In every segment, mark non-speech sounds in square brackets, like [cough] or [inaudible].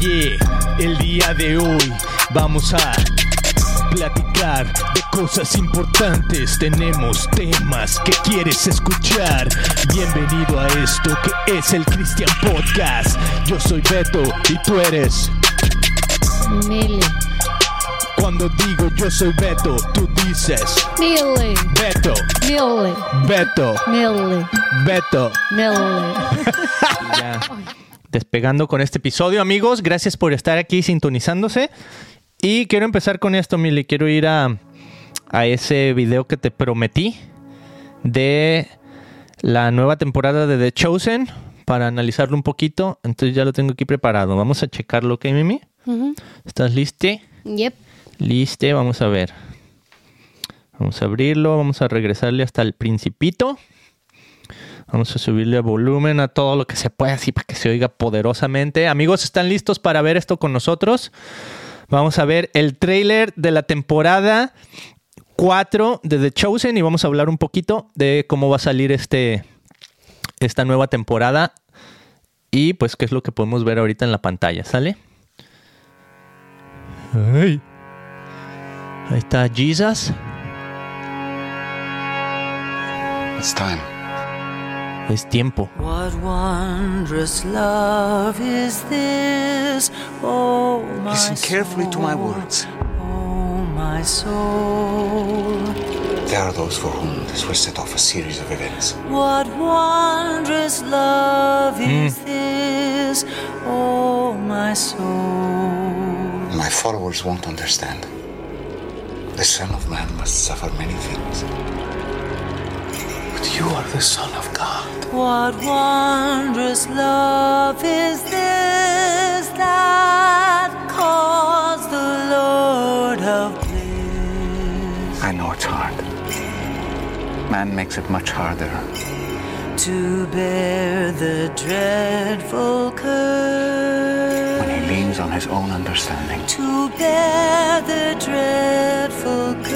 Yeah, el día de hoy vamos a platicar de cosas importantes. Tenemos temas que quieres escuchar. Bienvenido a esto que es el Christian Podcast. Yo soy Beto y tú eres. Mili. Cuando digo yo soy Beto, tú dices Mili. Beto, Mili. Beto, Mili. Beto. Mili. [laughs] Ya. Despegando con este episodio, amigos. Gracias por estar aquí sintonizándose. Y quiero empezar con esto, Mili. Quiero ir a, a ese video que te prometí de la nueva temporada de The Chosen para analizarlo un poquito. Entonces ya lo tengo aquí preparado. Vamos a checarlo, ¿ok, Mimi? ¿Estás liste? Yep. Liste, vamos a ver. Vamos a abrirlo, vamos a regresarle hasta el principito. Vamos a subirle volumen a todo lo que se pueda, así para que se oiga poderosamente. Amigos, ¿están listos para ver esto con nosotros? Vamos a ver el trailer de la temporada 4 de The Chosen y vamos a hablar un poquito de cómo va a salir este, esta nueva temporada y pues qué es lo que podemos ver ahorita en la pantalla, ¿sale? Ahí está Jesus. It's time. Es tiempo. What wondrous love is this? Oh, Listen carefully to my words. Oh, my soul. There are those for whom this will set off a series of events. What wondrous love hmm. is this? Oh, my soul. My followers won't understand. The Son of Man must suffer many things. You are the Son of God. What wondrous love is this that calls the Lord of bliss I know it's hard. Man makes it much harder. to bear the dreadful curse? When he leans on his own understanding. To bear the dreadful curse.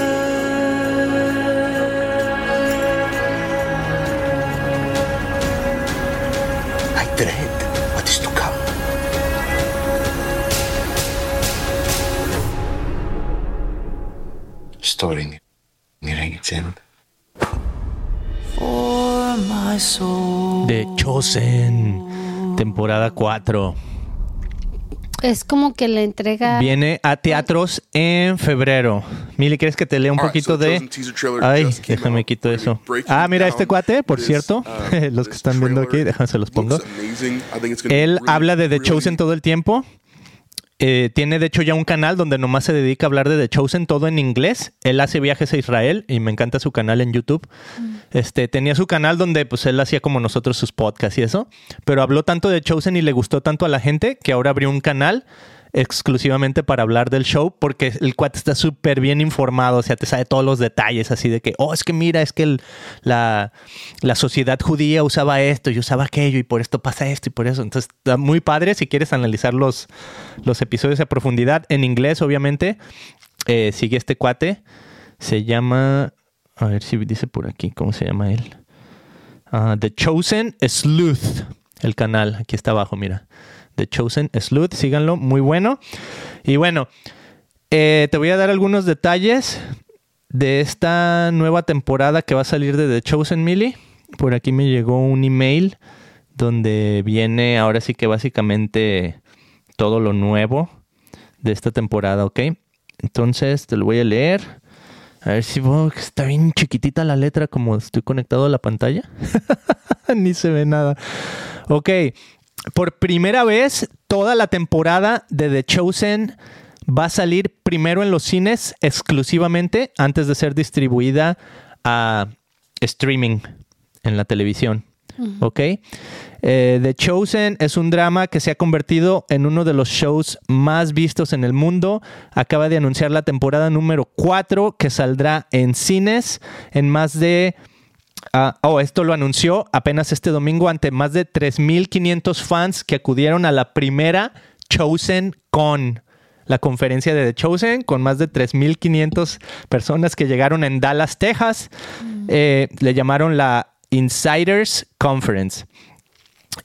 Story soul. The Chosen. Temporada 4. Es como que le entrega. Viene a teatros en febrero. Mili, ¿quieres que te lea un All right, poquito de...? Ay, déjame out. quito eso. Ah, mira, este cuate, por this, cierto, uh, [laughs] los que están viendo aquí, déjame se los pongo. Él really, habla de The really Chosen todo el tiempo. Eh, tiene de hecho ya un canal donde nomás se dedica a hablar de The Chosen todo en inglés. Él hace viajes a Israel y me encanta su canal en YouTube. Este tenía su canal donde pues él hacía como nosotros sus podcasts y eso, pero habló tanto de Chosen y le gustó tanto a la gente que ahora abrió un canal exclusivamente para hablar del show porque el cuate está súper bien informado, o sea, te sabe todos los detalles así de que, oh, es que mira, es que la, la sociedad judía usaba esto y usaba aquello y por esto pasa esto y por eso. Entonces, está muy padre si quieres analizar los, los episodios a profundidad en inglés, obviamente. Eh, sigue este cuate, se llama, a ver si dice por aquí, ¿cómo se llama él? Ah, The Chosen Sleuth, el canal, aquí está abajo, mira. The Chosen Sleuth, síganlo, muy bueno. Y bueno, eh, te voy a dar algunos detalles de esta nueva temporada que va a salir de The Chosen Millie. Por aquí me llegó un email donde viene ahora sí que básicamente todo lo nuevo de esta temporada, ¿ok? Entonces te lo voy a leer. A ver si está bien chiquitita la letra como estoy conectado a la pantalla. [laughs] Ni se ve nada. Ok, por primera vez toda la temporada de The Chosen va a salir primero en los cines exclusivamente antes de ser distribuida a streaming en la televisión. ¿Ok? Eh, The Chosen es un drama que se ha convertido en uno de los shows más vistos en el mundo. Acaba de anunciar la temporada número 4 que saldrá en cines en más de... ah, oh, esto lo anunció apenas este domingo ante más de 3.500 fans que acudieron a la primera Chosen Con la conferencia de The Chosen con más de 3.500 personas que llegaron en Dallas, Texas. Eh, le llamaron la Insiders Conference.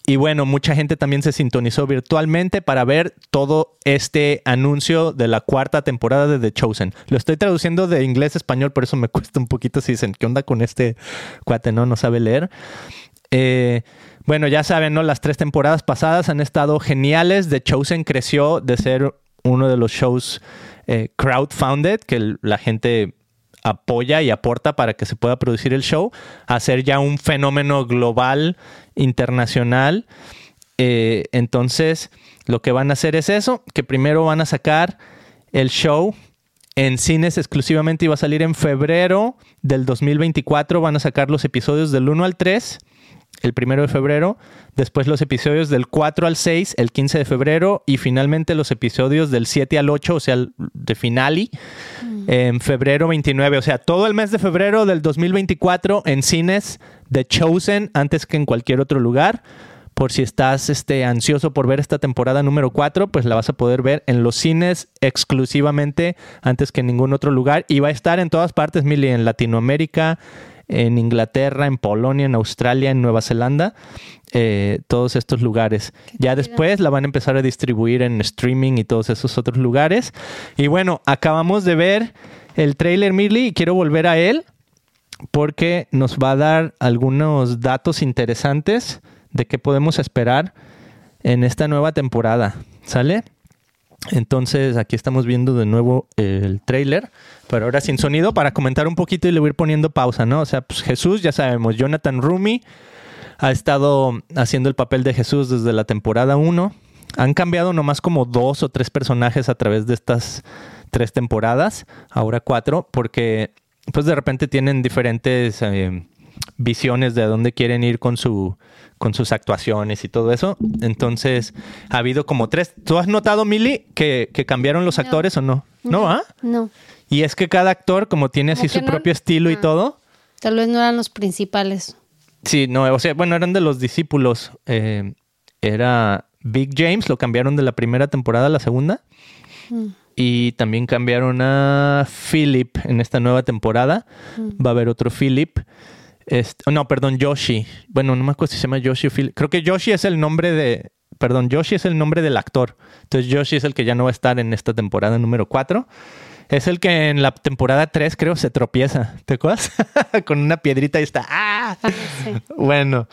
Y bueno, mucha gente también se sintonizó virtualmente para ver todo este anuncio de la cuarta temporada de The Chosen. Lo estoy traduciendo de inglés a español, por eso me [laughs] cuesta un poquito si dicen, ¿qué onda con este cuate? No, sabe leer. Eh, bueno, ya saben, ¿no? Las tres temporadas pasadas han estado geniales. The Chosen creció de ser uno de los shows eh, crowdfunded, que la gente apoya y aporta para que se pueda producir el show, a ser ya un fenómeno global, internacional. Eh, entonces, lo que van a hacer es eso, que primero van a sacar el show en cines exclusivamente y va a salir en febrero del 2024. Van a sacar los episodios del 1 al 3, el primero de febrero. Después los episodios del 4 al 6, el 15 de febrero. Y finalmente los episodios del 7 al 8, o sea, de finale, en febrero 29. O sea, todo el mes de febrero del 2024 en cines de Chosen antes que en cualquier otro lugar. Por si estás este, ansioso por ver esta temporada número 4, pues la vas a poder ver en los cines exclusivamente antes que en ningún otro lugar. Y va a estar en todas partes, Mili, en Latinoamérica, en Inglaterra, en Polonia, en Australia, en Nueva Zelanda, eh, todos estos lugares. Ya después la van a empezar a distribuir en streaming y todos esos otros lugares. Y bueno, acabamos de ver el trailer, Mili, y quiero volver a él porque nos va a dar algunos datos interesantes de qué podemos esperar en esta nueva temporada. ¿Sale? Entonces aquí estamos viendo de nuevo el trailer, pero ahora sin sonido para comentar un poquito y le voy a ir poniendo pausa, ¿no? O sea, pues Jesús, ya sabemos, Jonathan Rumi ha estado haciendo el papel de Jesús desde la temporada 1. Han cambiado nomás como dos o tres personajes a través de estas tres temporadas, ahora cuatro, porque pues de repente tienen diferentes eh, visiones de dónde quieren ir con su con sus actuaciones y todo eso. Entonces, ha habido como tres. ¿Tú has notado, Mili, que, que cambiaron los No. actores o no? ¿No, ah? No, Y es que cada actor, como tiene así ¿Cómo su no? propio estilo y todo. tal vez no eran los principales. Sí, no, o sea, bueno, eran de los discípulos. Eh, era Big James, lo cambiaron de la primera temporada a la segunda. Mm. Y también cambiaron a Philip en esta nueva temporada. Va a haber otro Philip. Este- oh, no, perdón, Yoshi. Bueno, no me acuerdo si se llama Yoshi o Philip. Creo que Yoshi es el nombre de. Perdón, Yoshi es el nombre del actor. Entonces, Yoshi es el que ya no va a estar en esta temporada número 4. Es el que en la temporada 3, creo, se tropieza. ¿Te acuerdas? [laughs] Con una piedrita y está. ¡Ah! Ah, sí. Bueno,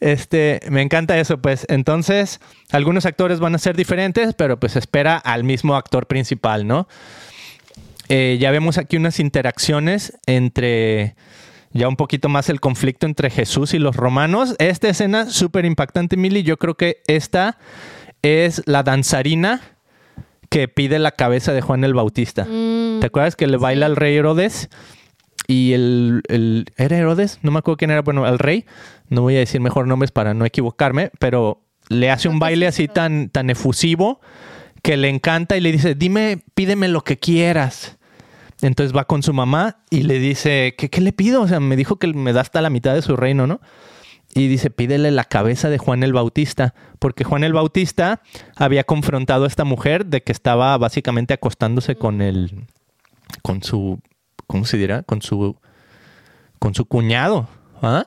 este, me encanta eso, pues. Entonces, algunos actores van a ser diferentes, pero pues espera al mismo actor principal, ¿no? Eh, ya vemos aquí unas interacciones entre ya un poquito más el conflicto entre Jesús y los romanos. Esta escena súper impactante, Mili. Yo creo que esta es la danzarina que pide la cabeza de Juan el Bautista. Mm, ¿Te acuerdas que le baila al rey Herodes? Y el, el- ¿Era Herodes? No me acuerdo quién era. Bueno, el rey. No voy a decir mejor nombres para no equivocarme, pero le hace un baile sí, así tan, tan efusivo que le encanta y le dice, dime, pídeme lo que quieras. Entonces va con su mamá y le dice, ¿qué, qué le pido? O sea, me dijo que me da hasta la mitad de su reino, ¿no? Y dice, pídele la cabeza de Juan el Bautista, porque Juan el Bautista había confrontado a esta mujer de que estaba básicamente acostándose con el, con su, ¿cómo se dirá? Con su, con su cuñado. ¿ah?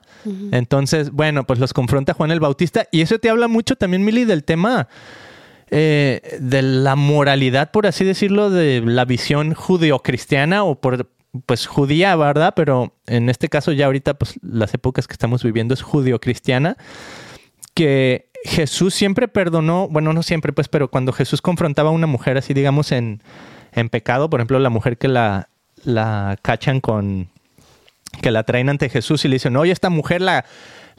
Entonces, bueno, pues los confronta Juan el Bautista y eso te habla mucho también, Mili, del tema eh, de la moralidad, por así decirlo, de la visión judeocristiana o por pues judía, ¿verdad? Pero en este caso ya ahorita pues las épocas que estamos viviendo es judeocristiana que Jesús siempre perdonó, bueno, no siempre pues, pero cuando Jesús confrontaba a una mujer así digamos en, en pecado, por ejemplo, la mujer que la, la cachan con que la traen ante Jesús y le dicen, oye, esta mujer la,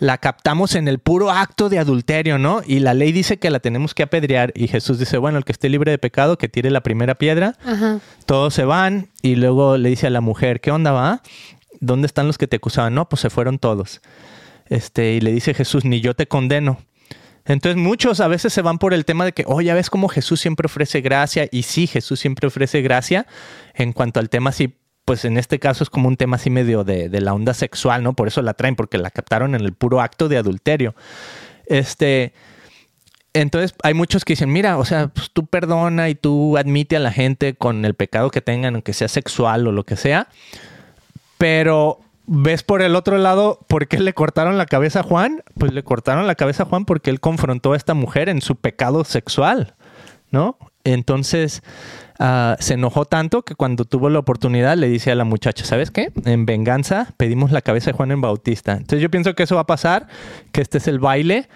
la captamos en el puro acto de adulterio, ¿no? Y la ley dice que la tenemos que apedrear. Y Jesús dice, bueno, el que esté libre de pecado, que tire la primera piedra. Ajá. Todos se van y luego le dice a la mujer, ¿qué onda va? ¿Dónde están los que te acusaban? No, pues se fueron todos. Este, y le dice Jesús, ni yo te condeno. Entonces muchos a veces se van por el tema de que, oh, ya ves cómo Jesús siempre ofrece gracia. Y sí, Jesús siempre ofrece gracia en cuanto al tema así, pues en este caso es como un tema así medio de, la onda sexual, ¿no? Por eso la traen, porque la captaron en el puro acto de adulterio. Este, entonces hay muchos que dicen, mira, o sea, pues tú perdona y tú admite a la gente con el pecado que tengan, aunque sea sexual o lo que sea, pero ves por el otro lado por qué le cortaron la cabeza a Juan. Pues le cortaron la cabeza a Juan porque él confrontó a esta mujer en su pecado sexual, ¿no? Entonces ah, se enojó tanto que cuando tuvo la oportunidad le dice a la muchacha, ¿sabes qué? En venganza pedimos la cabeza de Juan en Bautista. Entonces yo pienso que eso va a pasar, que este es el baile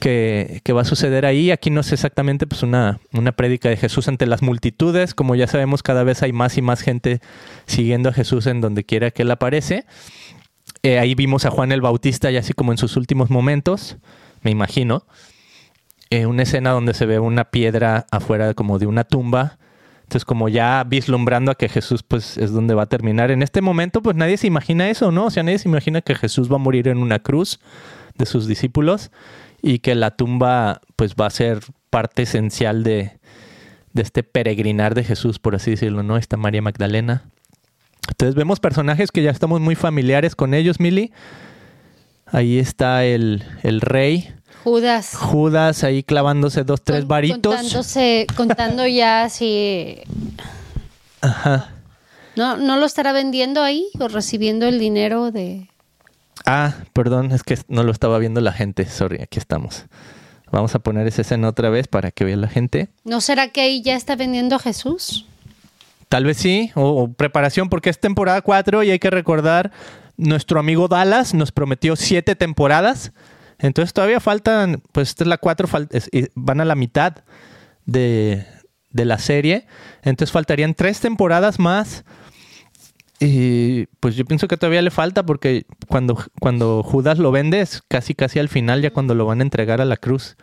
que, que va a suceder ahí. Aquí no es exactamente pues una, una prédica de Jesús ante las multitudes. Como ya sabemos, cada vez hay más y más gente siguiendo a Jesús en donde quiera que él aparece. Eh, ahí vimos a Juan el Bautista ya así como en sus últimos momentos, me imagino. Eh, una escena donde se ve una piedra afuera como de una tumba. Entonces, como ya vislumbrando a que Jesús, pues, es donde va a terminar. En este momento, pues, nadie se imagina eso, ¿no? O sea, nadie se imagina que Jesús va a morir en una cruz de sus discípulos y que la tumba, pues, va a ser parte esencial de, este peregrinar de Jesús, por así decirlo, ¿no? Está María Magdalena. Entonces, vemos personajes que ya estamos muy familiares con ellos, Mili. Ahí está el rey. Judas. Judas ahí clavándose dos, tres Con- varitos. Contándose, contando ya si... Ajá. ¿No, ¿No lo estará vendiendo ahí o recibiendo el dinero de...? Ah, perdón, es que no lo estaba viendo la gente. Sorry, aquí estamos. Vamos a poner esa escena otra vez para que vea la gente. ¿No será que ahí ya está vendiendo a Jesús? Tal vez sí, o, o preparación, porque es temporada 4 y hay que recordar, nuestro amigo Dallas nos prometió siete temporadas. Entonces todavía faltan, pues esta es la 4, van a la mitad de, de la serie. Entonces faltarían tres temporadas más. Y pues yo pienso que todavía le falta porque cuando, cuando Judas lo vende es casi casi al final, ya cuando lo van a entregar a la cruz,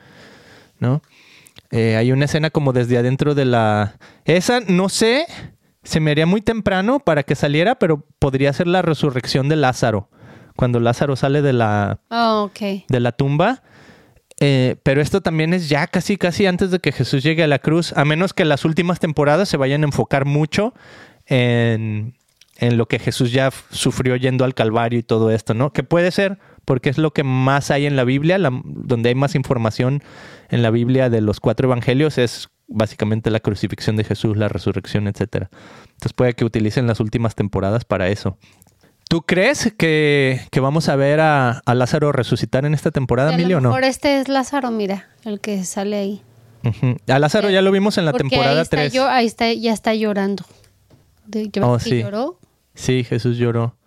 ¿no? Eh, hay una escena como desde adentro de la... Esa, no sé, se me haría muy temprano para que saliera, pero podría ser la resurrección de Lázaro. Cuando Lázaro sale de la, Oh, de la tumba. Eh, pero esto también es ya casi, casi antes de que Jesús llegue a la cruz, a menos que las últimas temporadas se vayan a enfocar mucho en, en lo que Jesús ya sufrió yendo al Calvario y todo esto, ¿no? Que puede ser, porque es lo que más hay en la Biblia, la- donde hay más información en la Biblia de los cuatro evangelios, es básicamente la crucifixión de Jesús, la resurrección, etcétera. Entonces puede que utilicen las últimas temporadas para eso. ¿Tú crees que, que vamos a ver a, a Lázaro resucitar en esta temporada, Emilio, o no? mejor este es Lázaro, mira, el que sale ahí. Ujú. A Lázaro ya lo vimos en la Porque ahí temporada está 3. yo- ahí está, ya está llorando. De, ¿ya ves Oh, sí. lloró? Sí, Jesús lloró.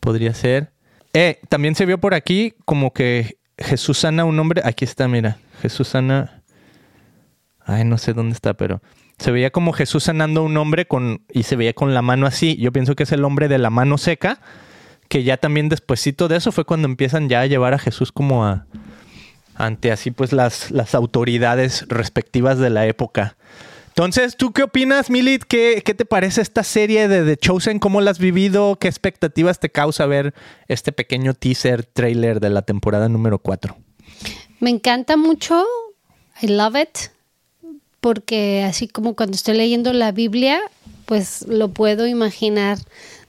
Podría ser. Eh, también se vio por aquí como que Jesús sana a un hombre. Aquí está, mira. Jesús sana. Ay, no sé dónde está, pero se veía como Jesús sanando a un hombre con y se veía con la mano así. Yo pienso que es el hombre de la mano seca, que ya también despuesito de eso fue cuando empiezan ya a llevar a Jesús como a ante así pues las, las autoridades respectivas de la época. Entonces, ¿tú qué opinas, Milit? ¿Qué, qué te parece esta serie de The Chosen? ¿Cómo la has vivido? ¿Qué expectativas te causa ver este pequeño teaser trailer de la temporada número 4? Me encanta mucho. I love it. Porque así como cuando estoy leyendo la Biblia, pues lo puedo imaginar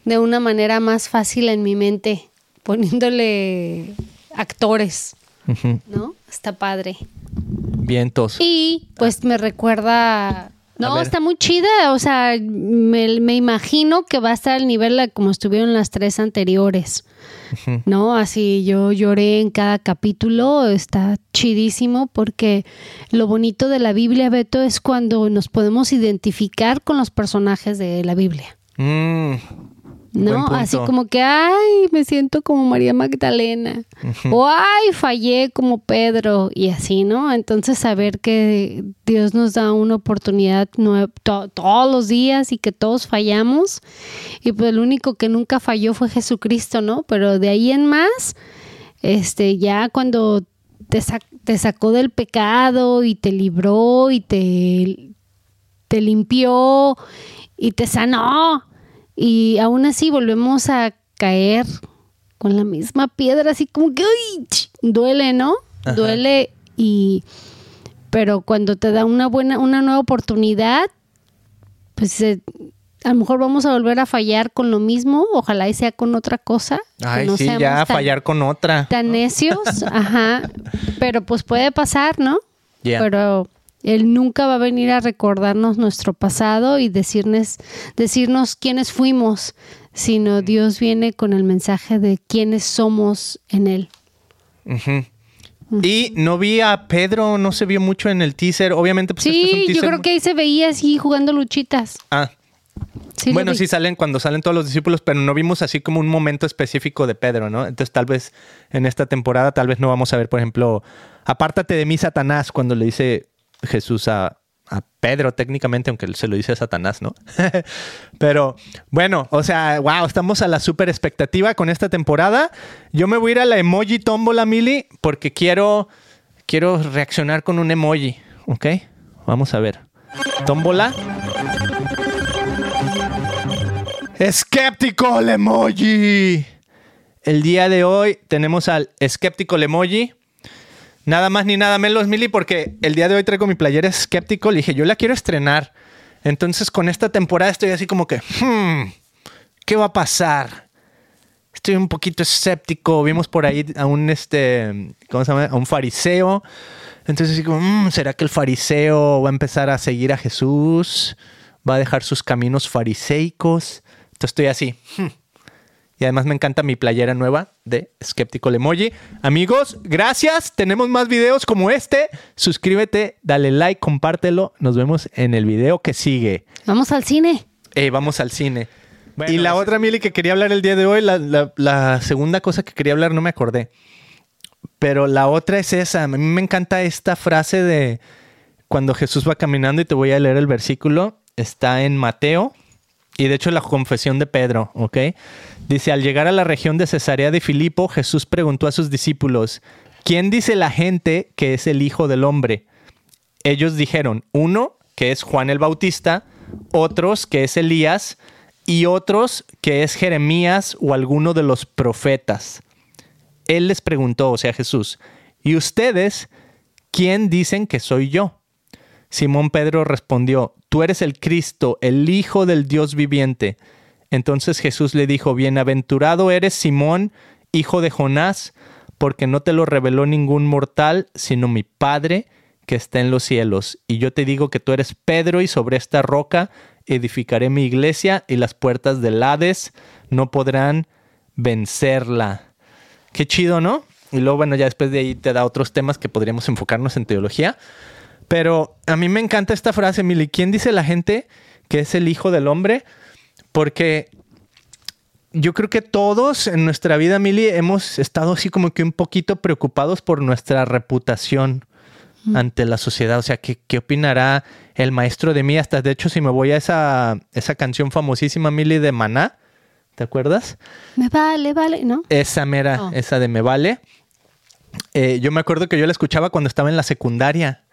de una manera más fácil en mi mente, [laughs] poniéndole actores, ¿no? Está padre. Vientos. Y pues me recuerda... No, está muy chida, o sea, me, me imagino que va a estar al nivel como estuvieron las tres anteriores. ¿no? Así yo lloré en cada capítulo, está chidísimo porque lo bonito de la Biblia, Beto, es cuando nos podemos identificar con los personajes de la Biblia, Mm, ¿no? Así como que, ay, me siento como María Magdalena, o ay, fallé como Pedro, y así, ¿no? Entonces saber que Dios nos da una oportunidad to- todos los días y que todos fallamos, y pues el único que nunca falló fue Jesucristo, ¿no? Pero de ahí en más, este, ya cuando te, sac- te sacó del pecado y te libró y te, te limpió y te sanó, y aún así volvemos a caer con la misma piedra, así como que ¡ay! duele, ¿no? Ajá. Duele y pero cuando te da una buena, una nueva oportunidad, pues eh, a lo mejor vamos a volver a fallar con lo mismo, ojalá y sea con otra cosa. Ay, no sí, ya tan- fallar con otra. Tan necios, [laughs] ajá. Pero pues puede pasar, ¿no? Yeah. Pero Él nunca va a venir a recordarnos nuestro pasado y decirnos, decirnos quiénes fuimos, sino Dios viene con el mensaje de quiénes somos en Él. Y no vi a Pedro, no se vio mucho en el teaser. Obviamente, pues este es un Sí, yo creo que ahí se veía así jugando luchitas. Ah, Sí, bueno, sí salen cuando salen todos los discípulos, pero no vimos así como un momento específico de Pedro, ¿no? Entonces tal vez en esta temporada tal vez no vamos a ver, por ejemplo, apártate de mí, Satanás, cuando le dice Jesús a, Pedro técnicamente, aunque se lo dice a Satanás, ¿no? [laughs] pero bueno, o sea, wow, estamos a la super expectativa con esta temporada. Yo me voy a ir a la emoji tómbola, Mili, porque quiero, quiero reaccionar con un emoji, ¿ok? Vamos a ver. Tómbola. Skeptical Emoji. El día de hoy tenemos al Skeptical Emoji. Nada más ni nada menos, Mili, porque el día de hoy traigo mi playera Skeptical y dije, yo la quiero estrenar. Entonces, con esta temporada estoy así como que, hmm, ¿qué va a pasar? Estoy un poquito escéptico. Vimos por ahí a un, este, ¿cómo se llama? A un fariseo. Entonces, así como, "Mm, ¿será que el fariseo va a empezar a seguir a Jesús? ¿Va a dejar sus caminos fariseicos? Entonces estoy así. "Hmm". Y además me encanta mi playera nueva de Skeptical Emoji. Amigos, gracias. Tenemos más videos como este. Suscríbete, dale like, compártelo. Nos vemos en el video que sigue. Vamos al cine. Eh, vamos al cine. y la otra, Mili, que quería hablar el día de hoy, la, la- la segunda cosa que quería hablar, no me acordé. Pero la otra es esa. A mí me encanta esta frase de cuando Jesús va caminando, y te voy a leer el versículo. Está en Mateo. Y de hecho la confesión de Pedro, ¿ok? Dice, al llegar a la región de Cesarea de Filipo, Jesús preguntó a sus discípulos, ¿quién dice la gente que es el Hijo del Hombre? Ellos dijeron, uno, que es Juan el Bautista, otros, que es Elías, y otros, que es Jeremías o alguno de los profetas. Él les preguntó, o sea, Jesús, ¿y ustedes quién dicen que soy yo? Simón Pedro respondió, Tú eres el Cristo, el Hijo del Dios viviente. Entonces Jesús le dijo, Bienaventurado eres Simón, hijo de Jonás, porque no te lo reveló ningún mortal, sino mi Padre que está en los cielos. Y yo te digo que tú eres Pedro, y sobre esta roca edificaré mi iglesia, y las puertas del Hades no podrán vencerla. Qué chido, ¿no? Y luego, bueno, ya después de ahí te da otros temas que podríamos enfocarnos en teología. Pero a mí me encanta esta frase, Mili. ¿Quién dice la gente que es el Hijo del Hombre? Porque yo creo que todos en nuestra vida, Mili, hemos estado así como que un poquito preocupados por nuestra reputación ante la sociedad. O sea, ¿qué, qué opinará el maestro de mí? Hasta, de hecho, si me voy a esa, esa canción famosísima, Mili, de Maná, ¿te acuerdas? Me vale, vale, ¿no? Esa mera, Oh. esa de Me Vale. Eh, yo me acuerdo que yo la escuchaba cuando estaba en la secundaria.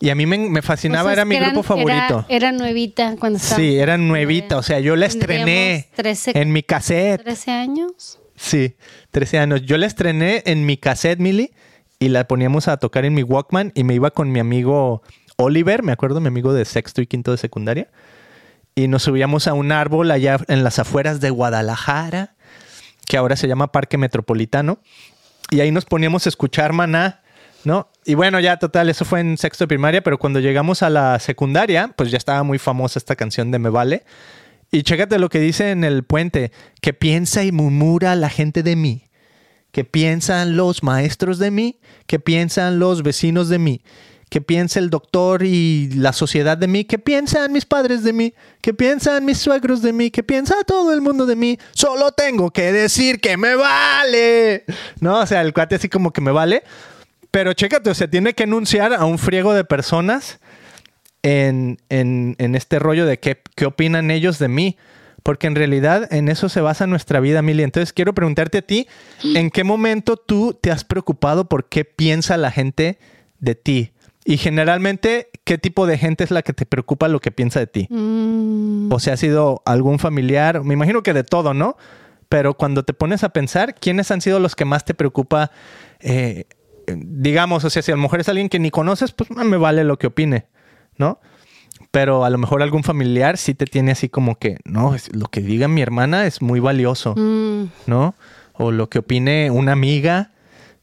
Y a mí me, me fascinaba, Cosas era mi grupo favorito. Era, era nuevita cuando estaba. sí, era nuevita, o sea, yo la estrené Tendríamos 13, en mi cassette. 13 años. Sí, 13 años. Yo la estrené en mi cassette, Mili, y la poníamos a tocar en mi Walkman y me iba con mi amigo Oliver, me acuerdo, mi amigo de sexto y quinto de secundaria, y nos subíamos a un árbol allá en las afueras de Guadalajara, que ahora se llama Parque Metropolitano, y ahí nos poníamos a escuchar Maná, ¿no? Y bueno, ya total, eso fue en sexto de primaria, pero cuando llegamos a la secundaria, pues ya estaba muy famosa esta canción de Me Vale. Y chécate lo que dice en el puente, que piensa y murmura la gente de mí, que piensan los maestros de mí, que piensan los vecinos de mí, que piensa el doctor y la sociedad de mí, que piensan mis padres de mí, que piensan mis suegros de mí, que piensa todo el mundo de mí. Solo tengo que decir que me vale. No, o sea, el cuate así como que me vale. Pero chécate, o sea, tiene que enunciar a un friego de personas en, en- en este rollo de qué, qué opinan ellos de mí. Porque en realidad en eso se basa nuestra vida, Mili. Entonces quiero preguntarte a ti, ¿en qué momento tú te has preocupado por qué piensa la gente de ti? Y generalmente, ¿qué tipo de gente es la que te preocupa lo que piensa de ti? Mm, O sea, ha sido algún familiar, me imagino que de todo, ¿no? Pero cuando te pones a pensar, ¿quiénes han sido los que más te preocupa? eh, digamos, o sea, si a lo mejor es alguien que ni conoces, pues me vale lo que opine, ¿no? Pero a lo mejor algún familiar sí te tiene así como que, no, lo que diga mi hermana es muy valioso, mm, ¿no? O lo que opine una amiga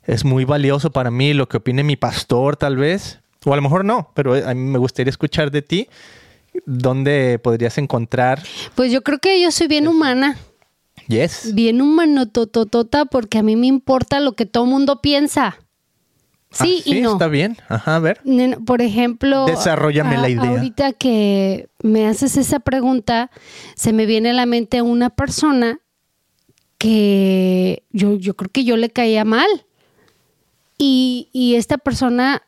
es muy valioso para mí, lo que opine mi pastor tal vez. O a lo mejor no, pero a mí me gustaría escuchar de ti dónde podrías encontrar. Pues yo creo que yo soy bien humana. Yes. Bien humano tototota porque a mí me importa lo que todo mundo piensa. Sí, Ah, y no. Está bien. Ajá, a ver. Por ejemplo, Desarróllame la idea. Ahorita que me haces esa pregunta, se me viene a la mente una persona que yo, yo creo que yo le caía mal. Y, y esta persona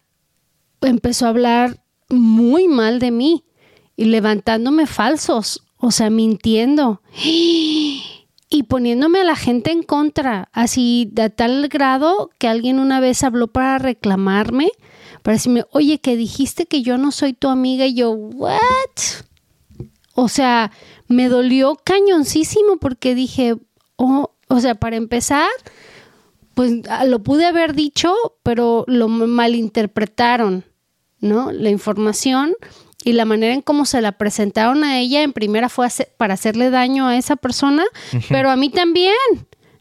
empezó a hablar muy mal de mí y levantándome falsos, o sea, mintiendo y poniéndome a la gente en contra, así de tal grado que alguien una vez habló para reclamarme, para decirme, oye, que dijiste que yo no soy tu amiga y yo, ¿what? O sea, me dolió cañoncísimo porque dije, oh, o sea, para empezar, pues ah, lo pude haber dicho, pero lo malinterpretaron, ¿no? La información y la manera en cómo se la presentaron a ella en primera fue para hacerle daño a esa persona, pero a mí también,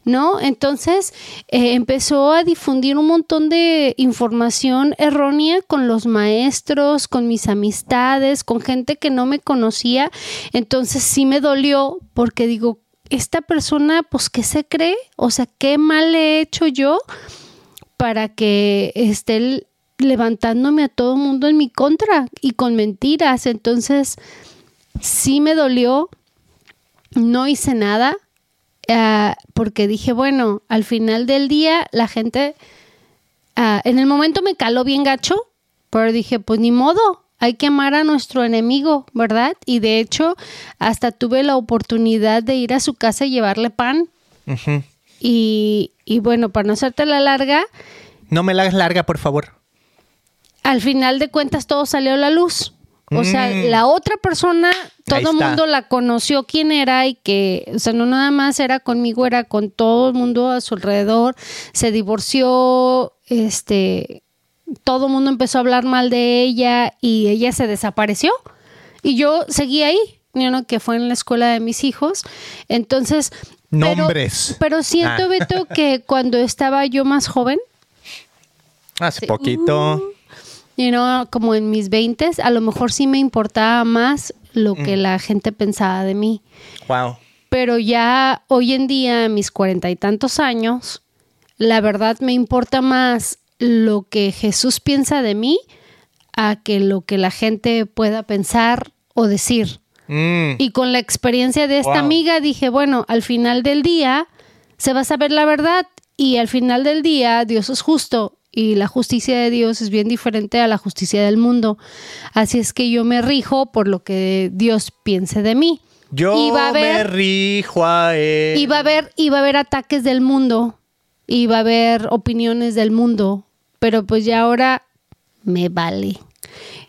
¿no? Entonces eh, empezó a difundir un montón de información errónea con los maestros, con mis amistades, con gente que no me conocía. Entonces sí me dolió porque digo, esta persona, pues, ¿qué se cree? O sea, ¿qué mal le he hecho yo para que esté levantándome a todo mundo en mi contra y con mentiras? Entonces, sí me dolió, no hice nada, ah, porque dije, bueno, al final del día la gente, ah, en el momento me caló bien gacho, pero dije, pues ni modo, hay que amar a nuestro enemigo, ¿verdad? Y de hecho, hasta tuve la oportunidad de ir a su casa y llevarle pan. Y, y bueno, para no hacerte la larga, No me la hagas larga, por favor. Al final de cuentas todo salió a la luz. O sea, Mm. la otra persona, todo el mundo la conoció quién era y que, o sea, no nada más era conmigo, era con todo el mundo a su alrededor. Se divorció, este, todo el mundo empezó a hablar mal de ella y ella se desapareció. Y yo seguí ahí, know, que fue en la escuela de mis hijos. Entonces, Nombres. Pero, siento, Ah. Beto, que cuando estaba yo más joven, Hace poquito. You know, como en mis 20 a lo mejor sí me importaba más lo que Mm. la gente pensaba de mí. Wow. Pero ya hoy en día, a mis cuarenta y tantos años, la verdad me importa más lo que Jesús piensa de mí a que lo que la gente pueda pensar o decir. Mm. Y con la experiencia de esta Wow. amiga dije, bueno, al final del día se va a saber la verdad y al final del día Dios es justo y la justicia de Dios es bien diferente a la justicia del mundo. Así es que yo me rijo por lo que Dios piense de mí. Yo Y va a me rijo a él. Y va a haber, y va a haber ataques del mundo, y va a haber opiniones del mundo, pero pues ya ahora me vale.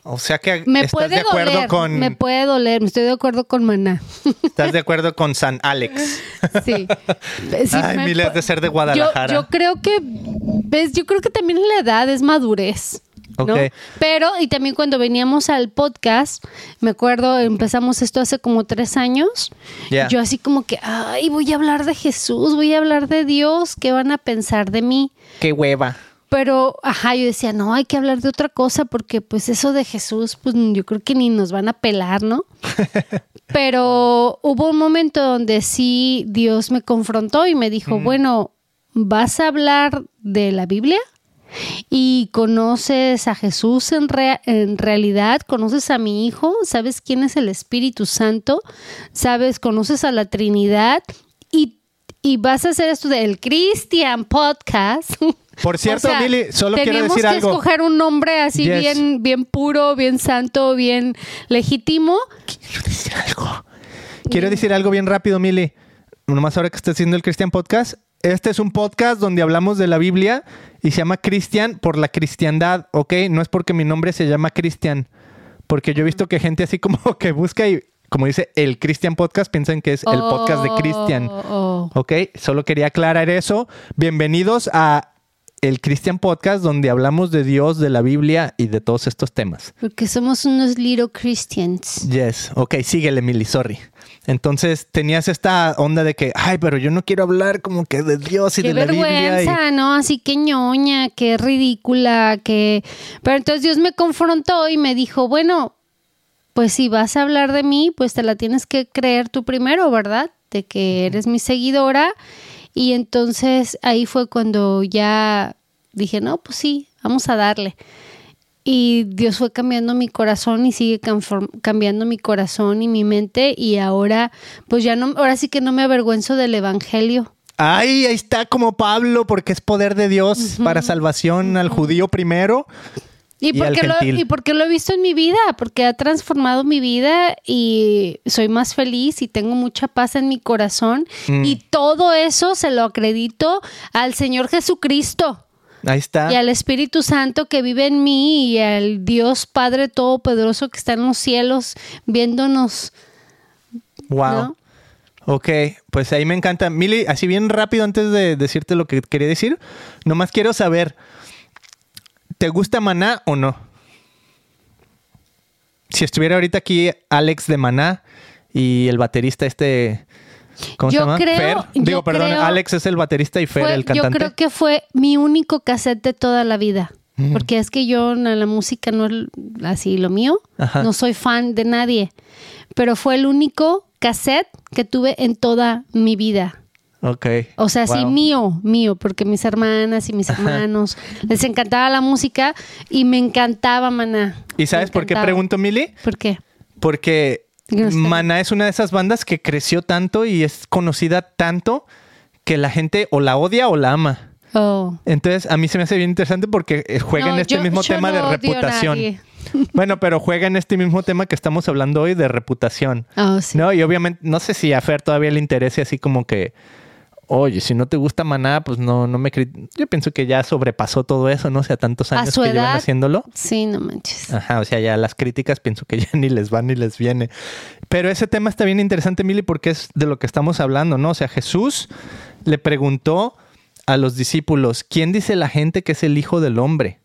O sea que Me estás puede de acuerdo doler, con me puede doler, me estoy de acuerdo con Maná. estás de acuerdo con San Alex. Sí. [laughs] Sí, Ay, me has de ser de Guadalajara. yo creo que, ves, yo creo que también la edad es madurez. Pero, y también cuando veníamos al podcast, me acuerdo, empezamos esto hace como tres años. Yo así como que, ay, voy a hablar de Jesús, voy a hablar de Dios, ¿qué van a pensar de mí? Qué hueva. Pero, ajá, yo decía, no, hay que hablar de otra cosa porque pues eso de Jesús, pues yo creo que ni nos van a pelar, ¿no? [laughs] Pero hubo un momento donde sí Dios me confrontó y me dijo, bueno, ¿vas a hablar de la Biblia? ¿Y conoces a Jesús en, rea- en realidad? ¿Conoces a mi hijo? ¿Sabes quién es el Espíritu Santo? ¿Sabes? ¿Conoces a la Trinidad? Y, vas a hacer esto del Christian Podcast. [laughs] Por cierto, O sea, Mili, solo quiero tenemos decir que algo. escoger un nombre así Yes. bien, bien puro, bien santo, bien legítimo. Quiero decir algo. Quiero decir algo bien rápido, Mili. Nomás ahora que estás haciendo el Cristian Podcast. Este es un podcast donde hablamos de la Biblia y se llama Cristian por la cristiandad, ¿ok? No es porque mi nombre se llama Cristian. Porque yo he visto que gente así como [laughs] que busca y, como dice el Christian Podcast, piensan que es el podcast de Cristian. Oh, oh. Ok, solo quería aclarar eso. Bienvenidos a el Christian Podcast donde hablamos de Dios, de la Biblia y de todos estos temas. Porque somos unos little Christians. Yes, ok, síguele, Milly, sorry. Entonces tenías esta onda de que, ay, pero yo no quiero hablar como que de Dios y Qué de la Biblia. y- vergüenza, ¿no? Así que ñoña, qué ridícula, que... Pero entonces Dios me confrontó y me dijo, bueno, pues si vas a hablar de mí, pues te la tienes que creer tú primero, ¿verdad? De que eres mi seguidora. Y entonces ahí fue cuando ya dije, no, pues sí, vamos a darle. Y Dios fue cambiando mi corazón y sigue cambiando mi corazón y mi mente y ahora pues ya no, ahora sí que no me avergüenzo del evangelio. Ay, ahí está como Pablo, porque es poder de Dios para salvación al judío primero. Y, Y porque lo, y porque lo he visto en mi vida, porque ha transformado mi vida y soy más feliz y tengo mucha paz en mi corazón. Mm. Y todo eso se lo acredito al Señor Jesucristo Ahí está. y al Espíritu Santo que vive en mí y al Dios Padre Todopoderoso que está en los cielos viéndonos. Wow. ¿no? Ok, pues ahí me encanta. Mili, así bien rápido antes de decirte lo que quería decir, nomás quiero saber, ¿te gusta Maná o no? Si estuviera ahorita aquí Alex de Maná y el baterista este, ¿cómo se Yo llama? creo- Fer. yo Digo, perdón, creo- Alex es el baterista y Fer Fue- el yo cantante. creo que fue mi único cassette de toda la vida. Porque es que yo la música no es así lo mío. Ajá. No soy fan de nadie. Pero fue el único cassette que tuve en toda mi vida. Ok. O sea, sí, mío, mío, porque mis hermanas y mis hermanos les encantaba la música y me encantaba Maná. ¿Y sabes por qué pregunto, Mili? ¿Por qué? Porque No. Maná es una de esas bandas que creció tanto y es conocida tanto que la gente o la odia o la ama. Oh. Entonces, a mí se me hace bien interesante porque eh, juega en No, este yo- mismo yo tema no de reputación. [laughs] Bueno, pero juega en este mismo tema que estamos hablando hoy de reputación. Oh, sí. No, y obviamente, no sé si a Fer todavía le interese así como que, oye, si no te gusta Maná, pues no, no me... cri-". Yo pienso que ya sobrepasó todo eso, ¿no? O sea, tantos años que llevan edad. haciéndolo. Sí, no manches. Ajá, o sea, ya las críticas pienso que ya [laughs] ni les van ni les viene. Pero ese tema está bien interesante, Mili, porque es de lo que estamos hablando, ¿no? O sea, Jesús le preguntó a los discípulos, ¿quién dice la gente que es el Hijo del Hombre?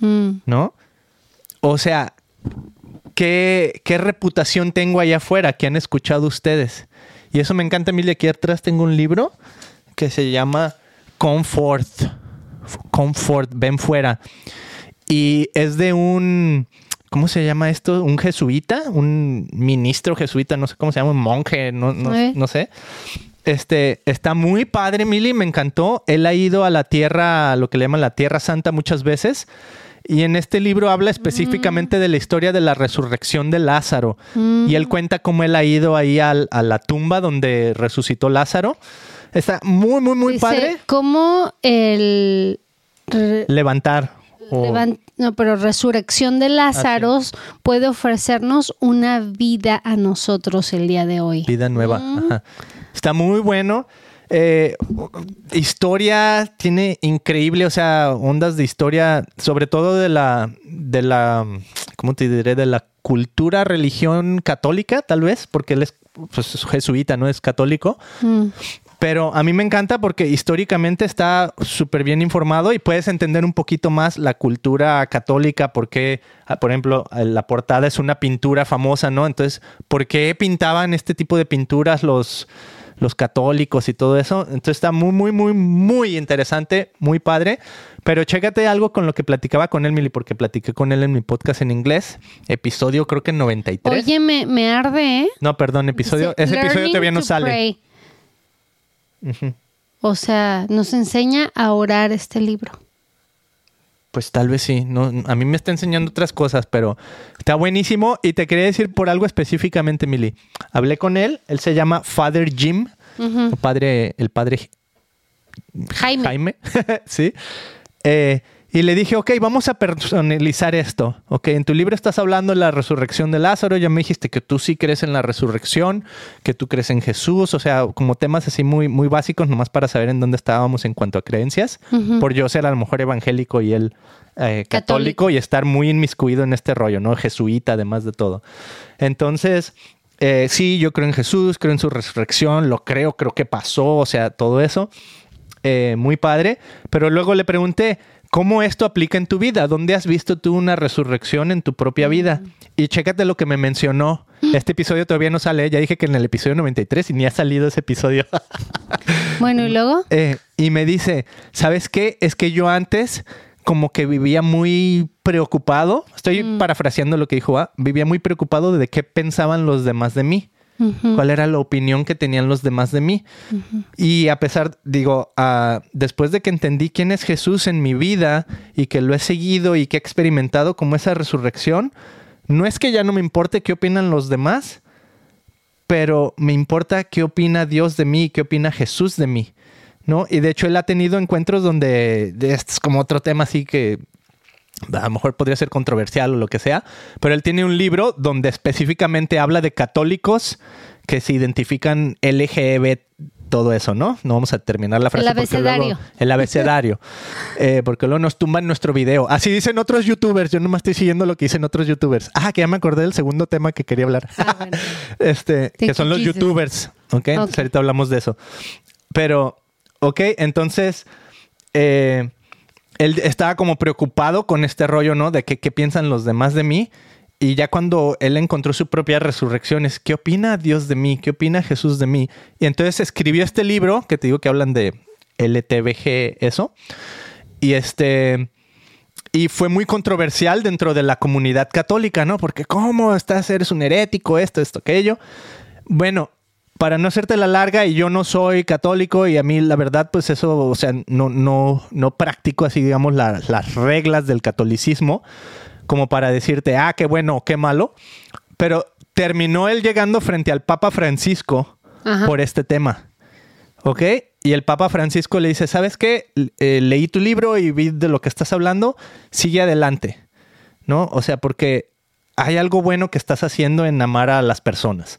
Mm. ¿No? O sea, ¿qué, qué reputación tengo allá afuera? ¿Qué han escuchado ustedes? Y eso me encanta, Mili. Aquí atrás tengo un libro que se llama Comfort. Comfort, ven fuera. Y es de un, ¿cómo se llama esto? Un jesuita, un ministro jesuita, no sé cómo se llama, un monje, no, no, Eh. no sé. Este, está muy padre, Mili, me encantó. Él ha ido a la tierra, a lo que le llaman la Tierra Santa muchas veces. Y en este libro habla específicamente de la historia de la resurrección de Lázaro. Y él cuenta cómo él ha ido ahí al- a la tumba donde resucitó Lázaro. Está muy, muy, muy Dice, padre. ¿Cómo el... Levantar. o- no, pero resurrección de Lázaro puede ofrecernos una vida a nosotros el día de hoy. Vida nueva. Ajá. Está muy bueno. Eh, historia tiene increíble, o sea, ondas de historia, sobre todo de la, de la, ¿cómo te diré? De la cultura, religión católica, tal vez, porque él es pues, es jesuita, no es católico. Mm. Pero a mí me encanta porque históricamente está súper bien informado y puedes entender un poquito más la cultura católica, porque, ah, por ejemplo, la portada es una pintura famosa, ¿no? Entonces, ¿por qué pintaban este tipo de pinturas los, los católicos y todo eso? Entonces está muy, muy, muy, muy interesante, muy padre. Pero chécate algo con lo que platicaba con él, Mili, porque platiqué con él en mi podcast en inglés, episodio creo que 93. Oye, me, me arde, ¿eh? no, perdón, episodio. Ese episodio "Learning todavía no sale. pray". O sea, nos enseña a orar este libro. Pues tal vez sí. No, a mí me está enseñando otras cosas, pero está buenísimo. Y te quería decir por algo específicamente, Mili. Hablé con él. Él se llama Father Jim. o padre, el padre Jaime. Jaime. [laughs] sí. Eh, y le dije, ok, vamos a personalizar esto. Ok, en tu libro estás hablando de la resurrección de Lázaro. Ya me dijiste que tú sí crees en la resurrección, que tú crees en Jesús. O sea, como temas así muy, muy básicos, nomás para saber en dónde estábamos en cuanto a creencias. Por yo ser a lo mejor evangélico y él eh, católico, Católico. y estar muy inmiscuido en este rollo, ¿no? Jesuita, además de todo. Entonces, eh, sí, yo creo en Jesús, creo en su resurrección, lo creo, creo que pasó, o sea, todo eso. eh, muy padre, pero luego le pregunté, ¿cómo esto aplica en tu vida? ¿Dónde has visto tú una resurrección en tu propia vida? Y chécate lo que me mencionó. Este episodio todavía no sale, ya dije que en el episodio 93 y ni ha salido ese episodio. [laughs] Bueno, ¿y luego? Eh, y me dice, ¿sabes qué? Es que yo antes como que vivía muy preocupado, estoy parafraseando lo que dijo, ah, vivía muy preocupado de qué pensaban los demás de mí, cuál era la opinión que tenían los demás de mí. Y a pesar, digo, ah, después de que entendí quién es Jesús en mi vida y que lo he seguido y que he experimentado como esa resurrección, no es que ya no me importe qué opinan los demás, pero me importa qué opina Dios de mí y qué opina Jesús de mí. ¿no? Y de hecho él ha tenido encuentros donde de- este es como otro tema así que a lo mejor podría ser controversial o lo que sea, pero él tiene un libro donde específicamente habla de católicos que se identifican LGB, todo eso, ¿no? No vamos a terminar la frase. porque abecedario. luego- el abecedario. [laughs] Eh, porque luego nos tumban nuestro video. Así dicen otros youtubers. Yo nomás estoy siguiendo lo que dicen otros youtubers. Ah, que ya me acordé del segundo tema que quería hablar. Ah, bueno. [laughs] este, que son los youtubers. ¿ok? Entonces Ok. ahorita hablamos de eso. Pero, ok, entonces, eh, él estaba como preocupado con este rollo, ¿no? De qué piensan los demás de mí. Y ya cuando él encontró su propia resurrección, es, ¿qué opina Dios de mí? ¿Qué opina Jesús de mí? Y entonces escribió este libro, que te digo que hablan de LTBG, eso. Y este... Y fue muy controversial dentro de la comunidad católica, ¿no? Porque ¿cómo estás? Eres un herético, esto, esto, aquello. Bueno, para no hacerte la larga, y yo no soy católico, y a mí la verdad, pues eso, o sea, no, no, no practico así, digamos, la- las reglas del catolicismo, como para decirte, ah, qué bueno qué malo. Pero terminó él llegando frente al Papa Francisco Ajá. por este tema. ¿Ok? Y el Papa Francisco le dice, ¿sabes qué? Eh, leí tu libro y vi de lo que estás hablando, sigue adelante. ¿No? O sea, porque hay algo bueno que estás haciendo en amar a las personas.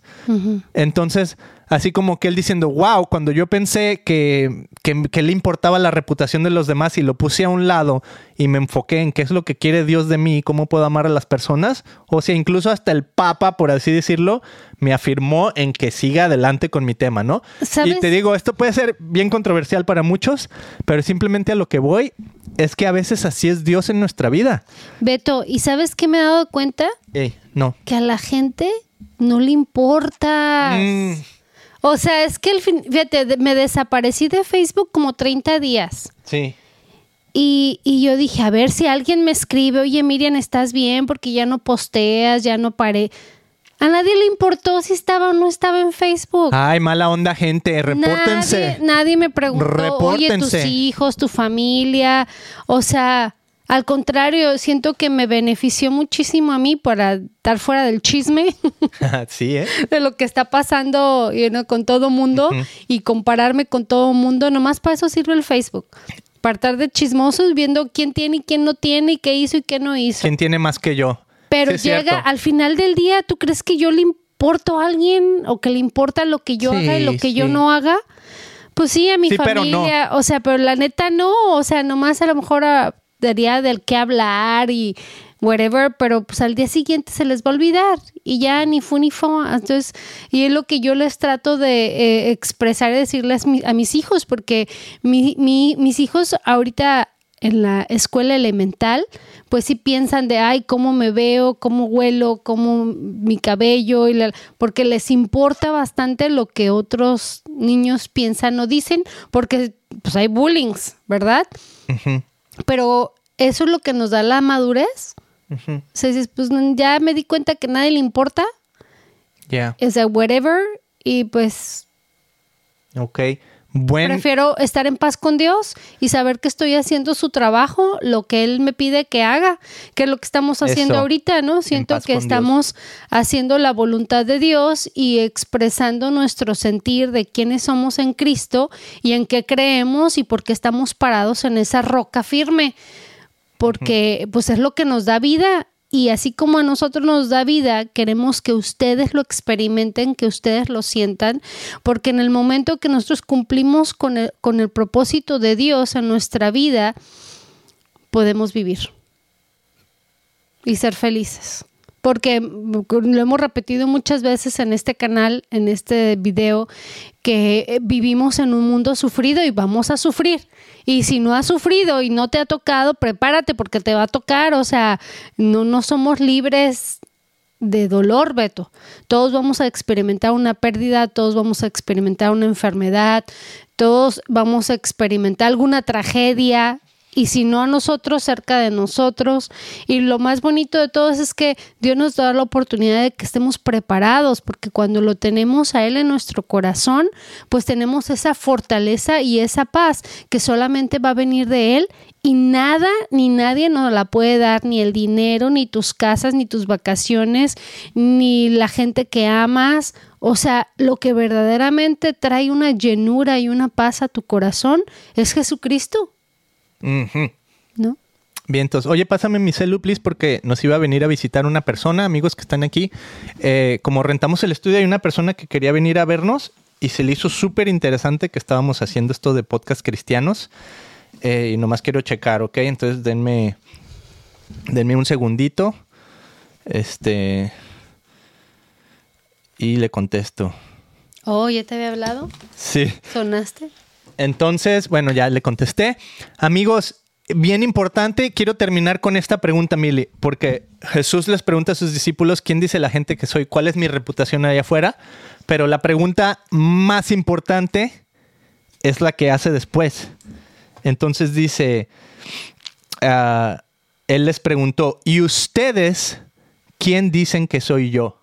Entonces, así como que él diciendo, wow, cuando yo pensé que, que, que le importaba la reputación de los demás y lo puse a un lado y me enfoqué en qué es lo que quiere Dios de mí cómo puedo amar a las personas, o sea, incluso hasta el Papa, por así decirlo, me afirmó en que siga adelante con mi tema, ¿no? ¿Sabes? Y te digo, esto puede ser bien controversial para muchos, pero simplemente a lo que voy es que a veces así es Dios en nuestra vida. Beto, ¿y sabes qué me he dado cuenta? Ey, no. Que a la gente no le importa. Mm, O sea, es que el fin, fíjate, me desaparecí de Facebook como 30 días. sí. Y, y yo dije, a ver si alguien me escribe, oye Miriam, ¿estás bien? Porque ya no posteas, ya no paré. A nadie le importó si estaba o no estaba en Facebook. Ay, mala onda, gente. Repórtense. Nadie, nadie me preguntó, oye, tus Repórtense. hijos, tu familia. O sea, al contrario, siento que me benefició muchísimo a mí para estar fuera del chisme [laughs] sí, ¿eh? de lo que está pasando you know, con todo mundo y compararme con todo mundo. Nomás para eso sirve el Facebook. Para estar de chismosos viendo quién tiene y quién no tiene y qué hizo y qué no hizo. ¿Quién tiene más que yo? Pero Sí, llega cierto. al final del día, ¿tú crees que yo le importo a alguien o que le importa lo que yo Sí, haga y lo que yo no haga? Pues sí, a mi Sí, pero no. familia, o sea, pero la neta no, o sea, nomás a lo mejor ah, daría del qué hablar y whatever, pero pues al día siguiente se les va a olvidar y ya ni fu ni fo. Entonces, y es lo que yo les trato de eh, expresar y decirles a mis hijos, porque mi- mi- mis hijos ahorita en la escuela elemental, pues sí piensan de, ay, cómo me veo, cómo huelo, cómo mi cabello, y porque les importa bastante lo que otros niños piensan o dicen, porque pues hay bullying, ¿verdad? Ujú, Pero eso es lo que nos da la madurez. O sea, dices, pues ya me di cuenta que a nadie le importa, Ya. o sea, whatever, y pues Ok. Buen. Prefiero estar en paz con Dios y saber que estoy haciendo su trabajo, lo que Él me pide que haga, que es lo que estamos haciendo Eso, ahorita, ¿no? Siento que estamos haciendo la voluntad de Dios y expresando nuestro sentir de quiénes somos en Cristo y en qué creemos y por qué estamos parados en esa roca firme, porque pues es lo que nos da vida y así como a nosotros nos da vida, queremos que ustedes lo experimenten, que ustedes lo sientan, porque en el momento que nosotros cumplimos con el, con el propósito de Dios en nuestra vida, podemos vivir y ser felices. Porque lo hemos repetido muchas veces en este canal, en este video, que eh, vivimos en un mundo sufrido y vamos a sufrir. Y si no has sufrido y no te ha tocado, prepárate porque te va a tocar. O sea, no, no somos libres de dolor, Beto. Todos vamos a experimentar una pérdida, todos vamos a experimentar una enfermedad, todos vamos a experimentar alguna tragedia, y si no a nosotros, cerca de nosotros. Y lo más bonito de todo es que Dios nos da la oportunidad de que estemos preparados, porque cuando lo tenemos a Él en nuestro corazón, pues tenemos esa fortaleza y esa paz que solamente va a venir de Él y nada ni nadie nos la puede dar, ni el dinero, ni tus casas, ni tus vacaciones, ni la gente que amas. O sea, lo que verdaderamente trae una llenura y una paz a tu corazón es Jesucristo. Ujú. ¿No? Vientos. Oye, pásame mi celu, please, porque nos iba a venir a visitar una persona, amigos que están aquí. Eh, como rentamos el estudio, hay una persona que quería venir a vernos y se le hizo súper interesante que estábamos haciendo esto de podcast cristianos. Eh, y nomás quiero checar, ¿ok? Entonces denme, denme un segundito. Este. Y le contesto. Oh, ¿ya te había hablado? Sí. ¿Sonaste? Entonces, bueno, ya le contesté. Amigos, bien importante, quiero terminar con esta pregunta, Mili, porque Jesús les pregunta a sus discípulos, ¿quién dice la gente que soy? ¿Cuál es mi reputación allá afuera? Pero la pregunta más importante es la que hace después. Entonces dice, ah, él les preguntó, ¿y ustedes quién dicen que soy yo?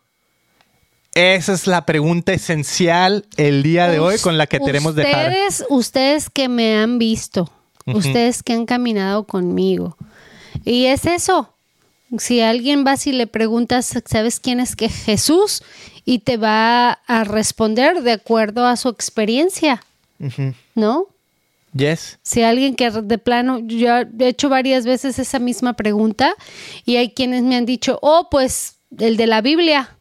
Esa es la pregunta esencial el día de hoy con la que queremos dejar. Ustedes, ustedes que me han visto, ustedes que han caminado conmigo. Y es eso. Si alguien va y le preguntas, ¿sabes quién es que Jesús? Y te va a responder de acuerdo a su experiencia, ¿no? Yes. Si alguien que de plano, yo he hecho varias veces esa misma pregunta y hay quienes me han dicho, oh, pues el de la Biblia.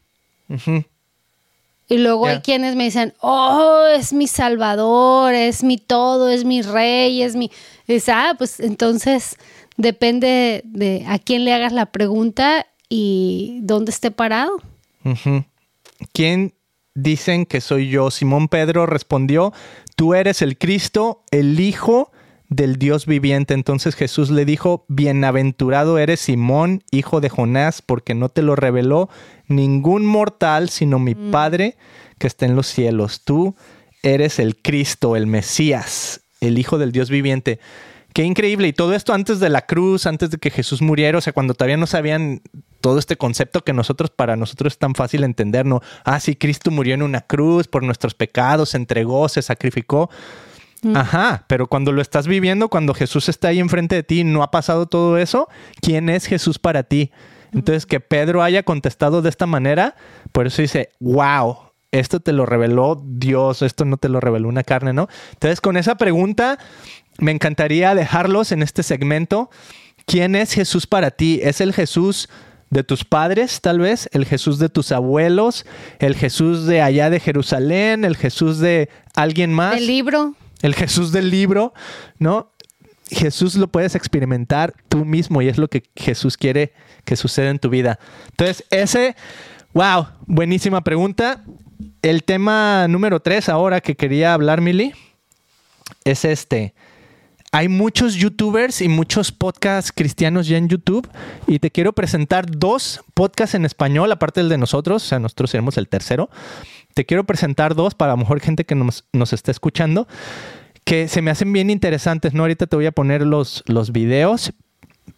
Y luego hay quienes me dicen, oh, es mi salvador, es mi todo, es mi rey, es mi... Dices, ah, pues entonces depende de a quién le hagas la pregunta y dónde esté parado. ¿Quién dicen que soy yo? Simón Pedro respondió, tú eres el Cristo, el Hijo del Dios viviente. Entonces Jesús le dijo, bienaventurado eres Simón, hijo de Jonás, porque no te lo reveló ningún mortal, sino mi Padre que está en los cielos. Tú eres el Cristo, el Mesías, el Hijo del Dios viviente. Qué increíble. Y todo esto antes de la cruz, antes de que Jesús muriera, o sea, cuando todavía no sabían todo este concepto que nosotros, para nosotros es tan fácil entender, ¿no? Ah, sí, Cristo murió en una cruz por nuestros pecados, se entregó, se sacrificó. Ajá, pero cuando lo estás viviendo, cuando Jesús está ahí enfrente de ti, no ha pasado todo eso, ¿quién es Jesús para ti? Entonces, que Pedro haya contestado de esta manera, por eso dice, wow, esto te lo reveló Dios, esto no te lo reveló una carne, ¿no? Entonces, con esa pregunta, me encantaría dejarlos en este segmento. ¿Quién es Jesús para ti? ¿Es el Jesús de tus padres, tal vez? ¿El Jesús de tus abuelos? ¿El Jesús de allá de Jerusalén? ¿El Jesús de alguien más? El libro. El Jesús del libro, ¿no? Jesús lo puedes experimentar tú mismo y es lo que Jesús quiere que suceda en tu vida. Entonces, ese, wow, buenísima pregunta. El tema número tres ahora que quería hablar, Mili, es este. Hay muchos youtubers y muchos podcasts cristianos ya en YouTube y te quiero presentar dos podcasts en español, aparte del de nosotros, o sea, nosotros seremos el tercero. Te quiero presentar dos para a lo mejor gente que nos, nos está escuchando, que se me hacen bien interesantes, ¿no? Ahorita te voy a poner los, los videos,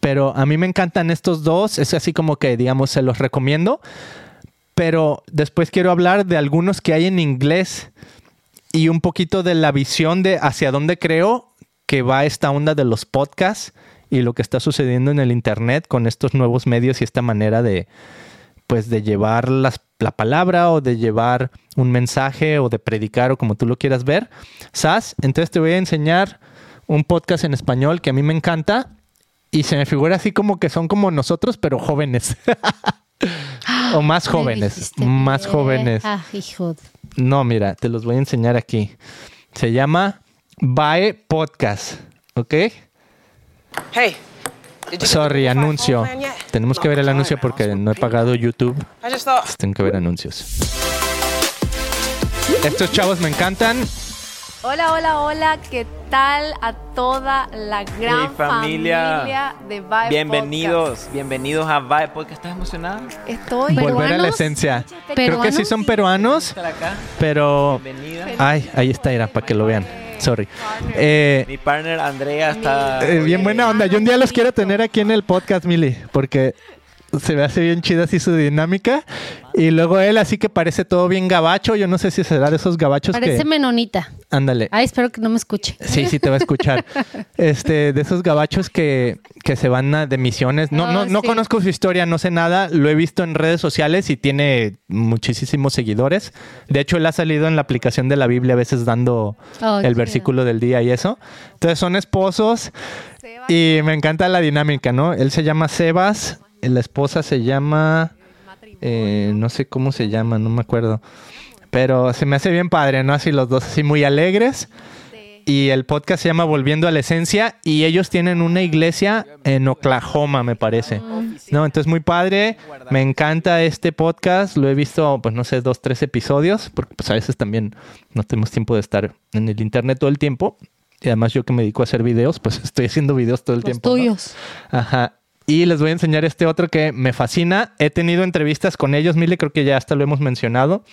pero a mí me encantan estos dos, es así como que, digamos, se los recomiendo, pero después quiero hablar de algunos que hay en inglés y un poquito de la visión de hacia dónde creo que va esta onda de los podcasts y lo que está sucediendo en el internet con estos nuevos medios y esta manera de pues de llevar las- la palabra o de llevar un mensaje o de predicar o como tú lo quieras ver. Sas, entonces te voy a enseñar un podcast en español que a mí me encanta y se me figura así como que son como nosotros pero jóvenes. [gasps] o más Me jóvenes, más jóvenes. Ah, hijo. de- No, mira, te los voy a enseñar aquí. Se llama Bae Podcast, ¿ok? Hey, Sorry, anuncio. Tenemos que ver el anuncio porque no he pagado YouTube. I just thought. Tengo que ver anuncios. Estos chavos me encantan. Hola, hola, hola, ¿qué tal a toda la gran Hey, familia. familia de Vibe Bienvenidos, bienvenidos a Vibe Podcast. ¿Estás emocionada? Estoy Volver a la ¿Peruanos? esencia. Creo que sí son peruanos, pero... Bienvenida. Ay, ahí está, era para que lo vean. Sorry. Eh, Mi partner Andrea está. eh, bien buena onda. Yo un día los quiero tener aquí en el podcast, Mili, porque se me hace bien chida así su dinámica. Y luego él así que parece todo bien gabacho. Yo no sé si será de esos gabachos Parece que... menonita. Ándale. Ay, espero que no me escuche. Sí, sí te va a escuchar. [laughs] Este, de esos gabachos que, que se van a- de misiones. No, no, Ah, no sí. conozco su historia, no sé nada. Lo he visto en redes sociales y tiene muchísimos seguidores. De hecho, él ha salido en la aplicación de la Biblia a veces dando Oh, el chido. versículo del día y eso. Entonces son esposos y me encanta la dinámica, ¿no? Él se llama Sebas, la esposa se llama... eh, no sé cómo se llama, no me acuerdo. Pero se me hace bien padre, ¿no? Así los dos así muy alegres. Y el podcast se llama Volviendo a la Esencia y ellos tienen una iglesia en Oklahoma, me parece. No, entonces muy padre. Me encanta este podcast. Lo he visto, pues no sé, dos, tres episodios, porque pues a veces también no tenemos tiempo de estar en el internet todo el tiempo. Y además yo que me dedico a hacer videos, pues estoy haciendo videos todo el Los tiempo. ¿no? tuyos. Ajá. Y les voy a enseñar este otro que me fascina. He tenido entrevistas con ellos, Mile, creo que ya hasta lo hemos mencionado.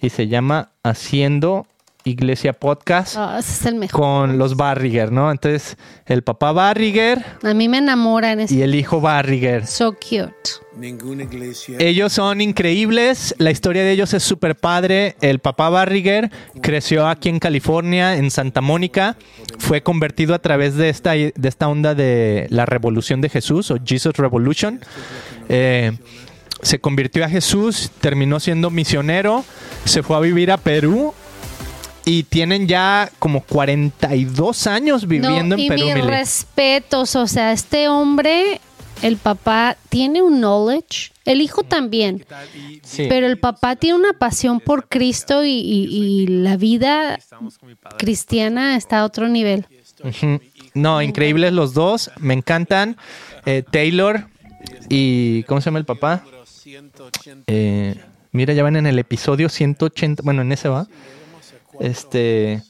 Y se llama Haciendo Iglesia Podcast Ah, ese es el mejor. con los Barriger, ¿no? Entonces, el papá Barriger A mí me enamoran. Es y el hijo Barriger. so cute. Ninguna iglesia. Ellos son increíbles, la historia de ellos es súper padre. El papá Barriger creció aquí en California, en Santa Mónica. Fue convertido a través de esta, de esta onda de la revolución de Jesús o Jesus Revolution. Eh, se convirtió a Jesús, terminó siendo misionero, se fue a vivir a Perú y tienen ya como 42 años viviendo no, y en Perú. mis respetos, o sea, este hombre, el papá tiene un knowledge, el hijo también, Sí. pero el papá tiene una pasión por Cristo y, y- y la vida cristiana está a otro nivel. No, increíbles los dos, me encantan. Eh, Taylor y ¿cómo se llama el papá? Eh, mira, ya van en el episodio 180, bueno, en ese va. Este,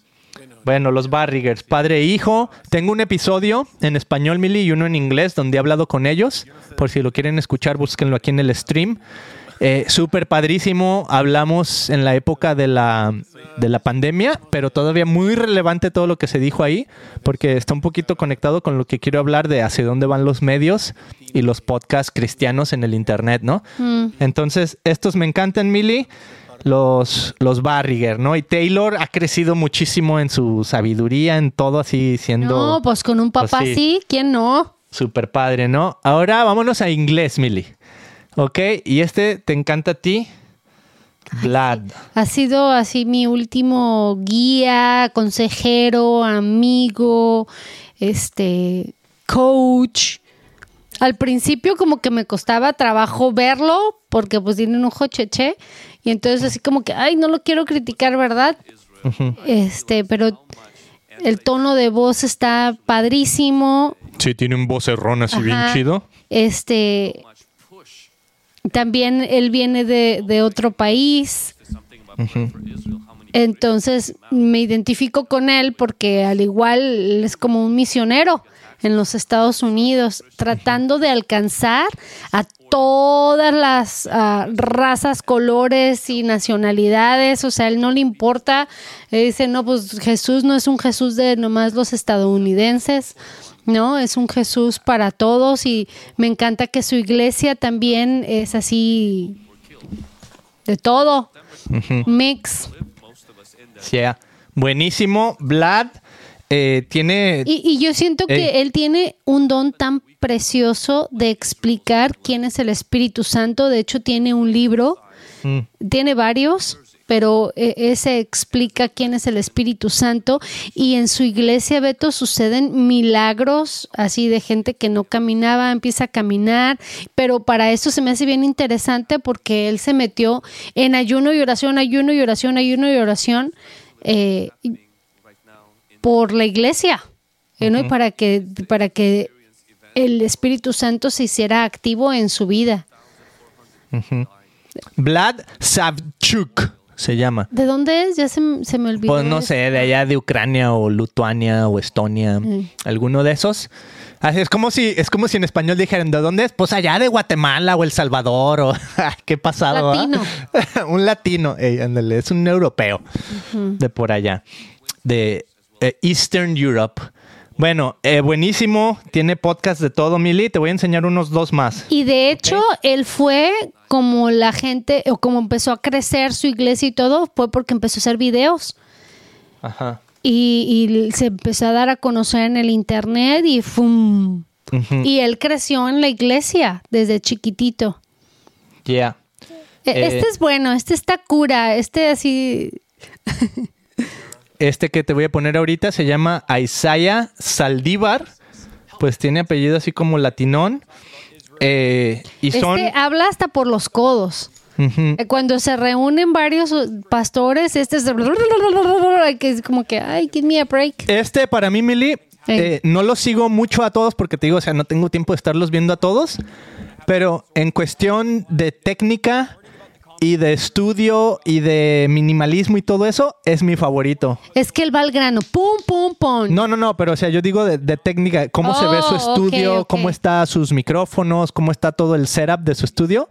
bueno, los Barrigers, padre e hijo. Tengo un episodio en español, Mili, y uno en inglés, donde he hablado con ellos. Por si lo quieren escuchar, búsquenlo aquí en el stream. Eh, Súper padrísimo. Hablamos en la época de la, de la pandemia, pero todavía muy relevante todo lo que se dijo ahí, porque está un poquito conectado con lo que quiero hablar de hacia dónde van los medios y los podcasts cristianos en el Internet, ¿no? Entonces, estos me encantan, Mili. Los, los Barriger, ¿no? Y Taylor ha crecido muchísimo en su sabiduría, en todo así siendo No, pues con un papá Pues sí. ¿quién no? súper padre, ¿no? Ahora vámonos a inglés, Mili. ¿Ok? Y este te encanta a ti, Vlad. Ha sido así mi último guía, consejero, amigo, este, coach. Al principio como que me costaba trabajo verlo porque pues tiene un ojo cheche y entonces así como que, ay, no lo quiero criticar, ¿verdad? Este, pero el tono de voz está padrísimo. Sí, tiene un vocerrón así bien Ajá. chido. Este, también él viene de, de otro país. Entonces me identifico con él porque al igual él es como un misionero en los Estados Unidos, tratando de alcanzar a todas las ah, razas, colores y nacionalidades. O sea, a él no le importa. Él dice, no, pues Jesús no es un Jesús de nomás los estadounidenses. ¿no? Es un Jesús para todos y me encanta que su iglesia también es así de todo, mix. Sí, ah. buenísimo. Vlad eh, tiene... Y, y yo siento que Ey. él tiene un don tan precioso de explicar quién es el Espíritu Santo. De hecho, tiene un libro, Mm. tiene varios, pero eh, ese explica quién es el Espíritu Santo. Y en su iglesia, Beto, suceden milagros así de gente que no caminaba, empieza a caminar. Pero para eso se me hace bien interesante porque él se metió en ayuno y oración, ayuno y oración, ayuno y oración. eh, por la iglesia, eh, ¿no? Y para que, para que el Espíritu Santo se hiciera activo en su vida. Vlad Savchuk se llama. ¿De dónde es? Ya se, me olvidó. Pues no sé, de allá de Ucrania o Lituania o Estonia, alguno de esos. Así es como si es como si en español dijeran ¿de dónde es? Pues allá de Guatemala o El Salvador o [laughs] qué pasado. ah? Latino. [laughs] un latino, ey, ándale, es un europeo de por allá, de eh, Eastern Europe. Bueno, eh, buenísimo, tiene podcast de todo, Mili. Te voy a enseñar unos dos más. Y de hecho, él fue como la gente, o como empezó a crecer su iglesia y todo, fue porque empezó a hacer videos. Ajá. Y, y se empezó a dar a conocer en el internet y ¡fum! Y él creció en la iglesia desde chiquitito. Yeah. E- Eh, Este es bueno, este está cura, este así... [laughs] Este que te voy a poner ahorita se llama Isaiah Saldívar. Pues tiene apellido así como latinón. Eh, y son. Este habla hasta por los codos. Eh, Cuando se reúnen varios uh, pastores, este es... que es como que, ay, give me a break. Este para mí, Mili, eh, no los sigo mucho a todos porque te digo, o sea, no tengo tiempo de estarlos viendo a todos. Pero en cuestión de técnica y de estudio y de minimalismo y todo eso, es mi favorito. Es que él va al grano, pum, pum, pum. No, no, no, pero o sea, yo digo de, de técnica, cómo se ve su Oh, estudio, cómo está sus micrófonos, cómo está todo el setup de su estudio.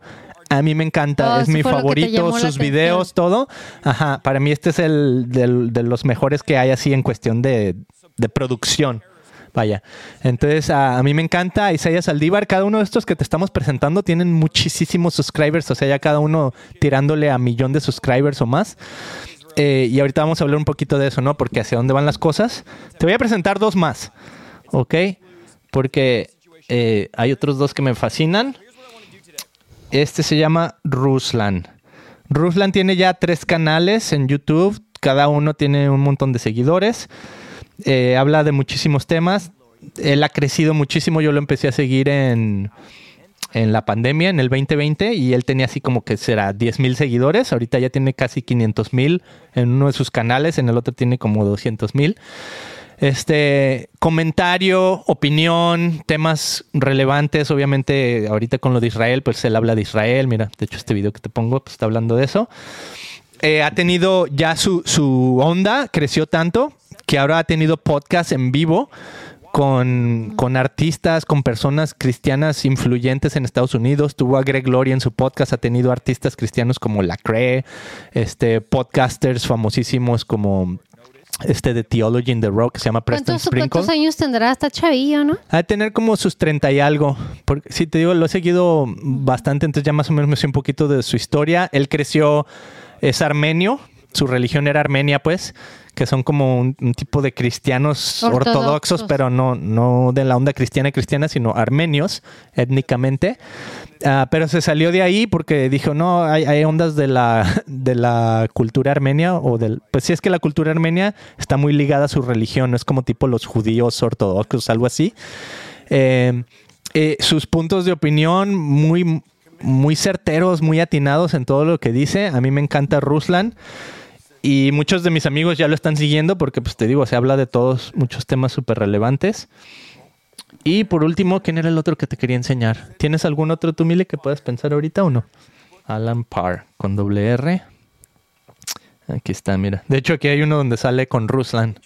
A mí me encanta, Oh, es mi favorito, sus videos, todo. Ajá, para mí este es el del- de los mejores que hay así en cuestión de, de producción. Vaya. Entonces, a, mí me encanta Isaías Saldívar. Cada uno de estos que te estamos presentando tienen muchísimos subscribers, o sea, ya cada uno tirándole a millón de subscribers o más. Eh, y ahorita vamos a hablar un poquito de eso, ¿no? Porque hacia dónde van las cosas. Te voy a presentar dos más, ¿ok? Porque eh, hay otros dos que me fascinan. Este se llama Ruslan. Ruslan tiene ya tres canales en YouTube. Cada uno tiene un montón de seguidores. Eh, habla de muchísimos temas. Él ha crecido muchísimo. Yo lo empecé a seguir en, en la pandemia, en el 2020, y él tenía así como que será 10 mil seguidores. Ahorita ya tiene casi 500 mil en uno de sus canales, en el otro tiene como 200 mil. Este comentario, opinión, temas relevantes, obviamente ahorita con lo de Israel, pues él habla de Israel, mira, de hecho este video que te pongo pues, está hablando de eso. Eh, ha tenido ya su, su onda, creció tanto que ahora ha tenido podcast en vivo con, con artistas, con personas cristianas influyentes en Estados Unidos. Tuvo a Greg Glory en su podcast, ha tenido artistas cristianos como Lacrae, este, podcasters famosísimos como este de Theology in the Rock que se llama Preston ¿Cuántos, Sprinkle. cuántos años tendrá? Está chavillo, ¿no? Ha de tener como sus 30 y algo. Porque si te digo, lo he seguido bastante, entonces ya más o menos me sé un poquito de su historia. Él creció, es armenio, su religión era armenia, pues, que son como un, un tipo de cristianos ortodoxos, Ortodoxos. pero no, no de la onda cristiana cristiana, sino armenios étnicamente. Ah, pero se salió de ahí porque dijo, no, hay, hay ondas de la, de la cultura armenia, o del, pues sí es que la cultura armenia está muy ligada a su religión, no es como tipo los judíos ortodoxos, algo así. Eh, eh, sus puntos de opinión muy, muy certeros, muy atinados en todo lo que dice. A mí me encanta Ruslan. Y muchos de mis amigos ya lo están siguiendo porque, pues te digo, se habla de todos, muchos temas súper relevantes. Y por último, ¿quién era el otro que te quería enseñar? ¿Tienes algún otro tú, Mile, que puedas pensar ahorita o no? Alan Parr, con doble R. Aquí está, mira. De hecho, aquí hay uno donde sale con Ruslan.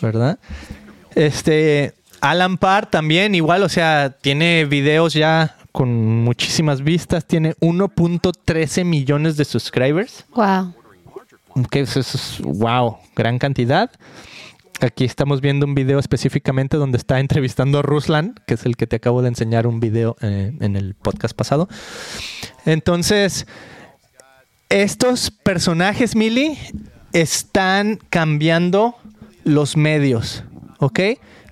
¿Verdad? Este, Alan Parr también, igual, o sea, tiene videos ya con muchísimas vistas. Tiene 1.13 millones de subscribers. Wow. Que eso es, wow, gran cantidad. Aquí estamos viendo un video específicamente donde está entrevistando a Ruslan, que es el que te acabo de enseñar un video eh, en el podcast pasado. Entonces, estos personajes, Mili, están cambiando los medios, ¿ok?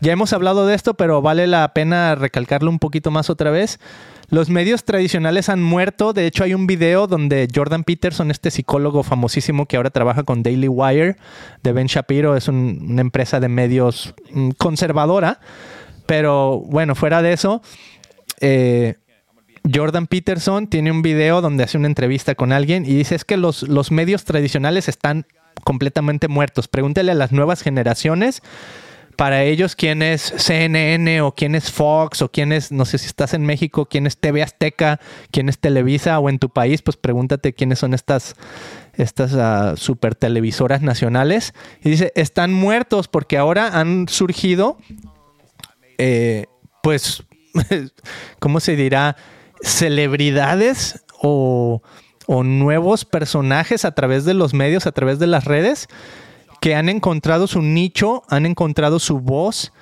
Ya hemos hablado de esto, pero vale la pena recalcarlo un poquito más otra vez. Los medios tradicionales han muerto. De hecho, hay un video donde Jordan Peterson, este psicólogo famosísimo que ahora trabaja con Daily Wire de Ben Shapiro, es un- una empresa de medios mm, conservadora. Pero bueno, fuera de eso, eh, Jordan Peterson tiene un video donde hace una entrevista con alguien y dice es que los, los medios tradicionales están completamente muertos. Pregúntale a las nuevas generaciones para ellos quién es CNN o quién es Fox o quién es, no sé si estás en México, quién es TV Azteca, quién es Televisa o en tu país, pues pregúntate quiénes son estas, estas ah, super televisoras nacionales. Y dice, están muertos porque ahora han surgido, eh, pues, [laughs] ¿cómo se dirá? Celebridades o, o nuevos personajes a través de los medios, a través de las redes que han encontrado su nicho, han encontrado su voz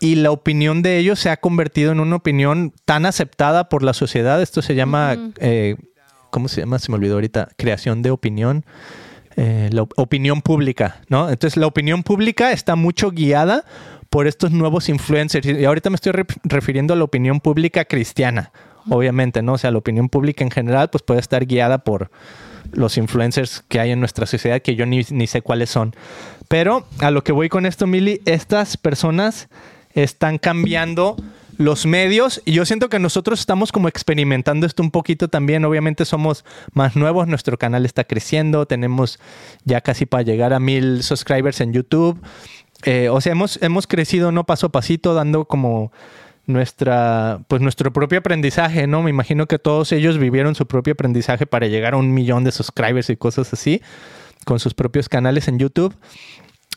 y la opinión de ellos se ha convertido en una opinión tan aceptada por la sociedad. Esto se llama, eh, ¿cómo se llama? Se me olvidó ahorita, creación de opinión. Eh, la op- opinión pública, ¿no? Entonces la opinión pública está mucho guiada por estos nuevos influencers. Y ahorita me estoy re- refiriendo a la opinión pública cristiana, obviamente, ¿no? O sea, la opinión pública en general, pues puede estar guiada por los influencers que hay en nuestra sociedad, que yo ni, ni sé cuáles son. Pero a lo que voy con esto, Mili, estas personas están cambiando los medios y yo siento que nosotros estamos como experimentando esto un poquito también. Obviamente somos más nuevos, nuestro canal está creciendo, tenemos ya casi para llegar a mil subscribers en YouTube. Eh, o sea, hemos, hemos crecido no paso a pasito, dando como nuestra, pues nuestro propio aprendizaje, ¿no? Me imagino que todos ellos vivieron su propio aprendizaje para llegar a un millón de subscribers y cosas así, con sus propios canales en YouTube.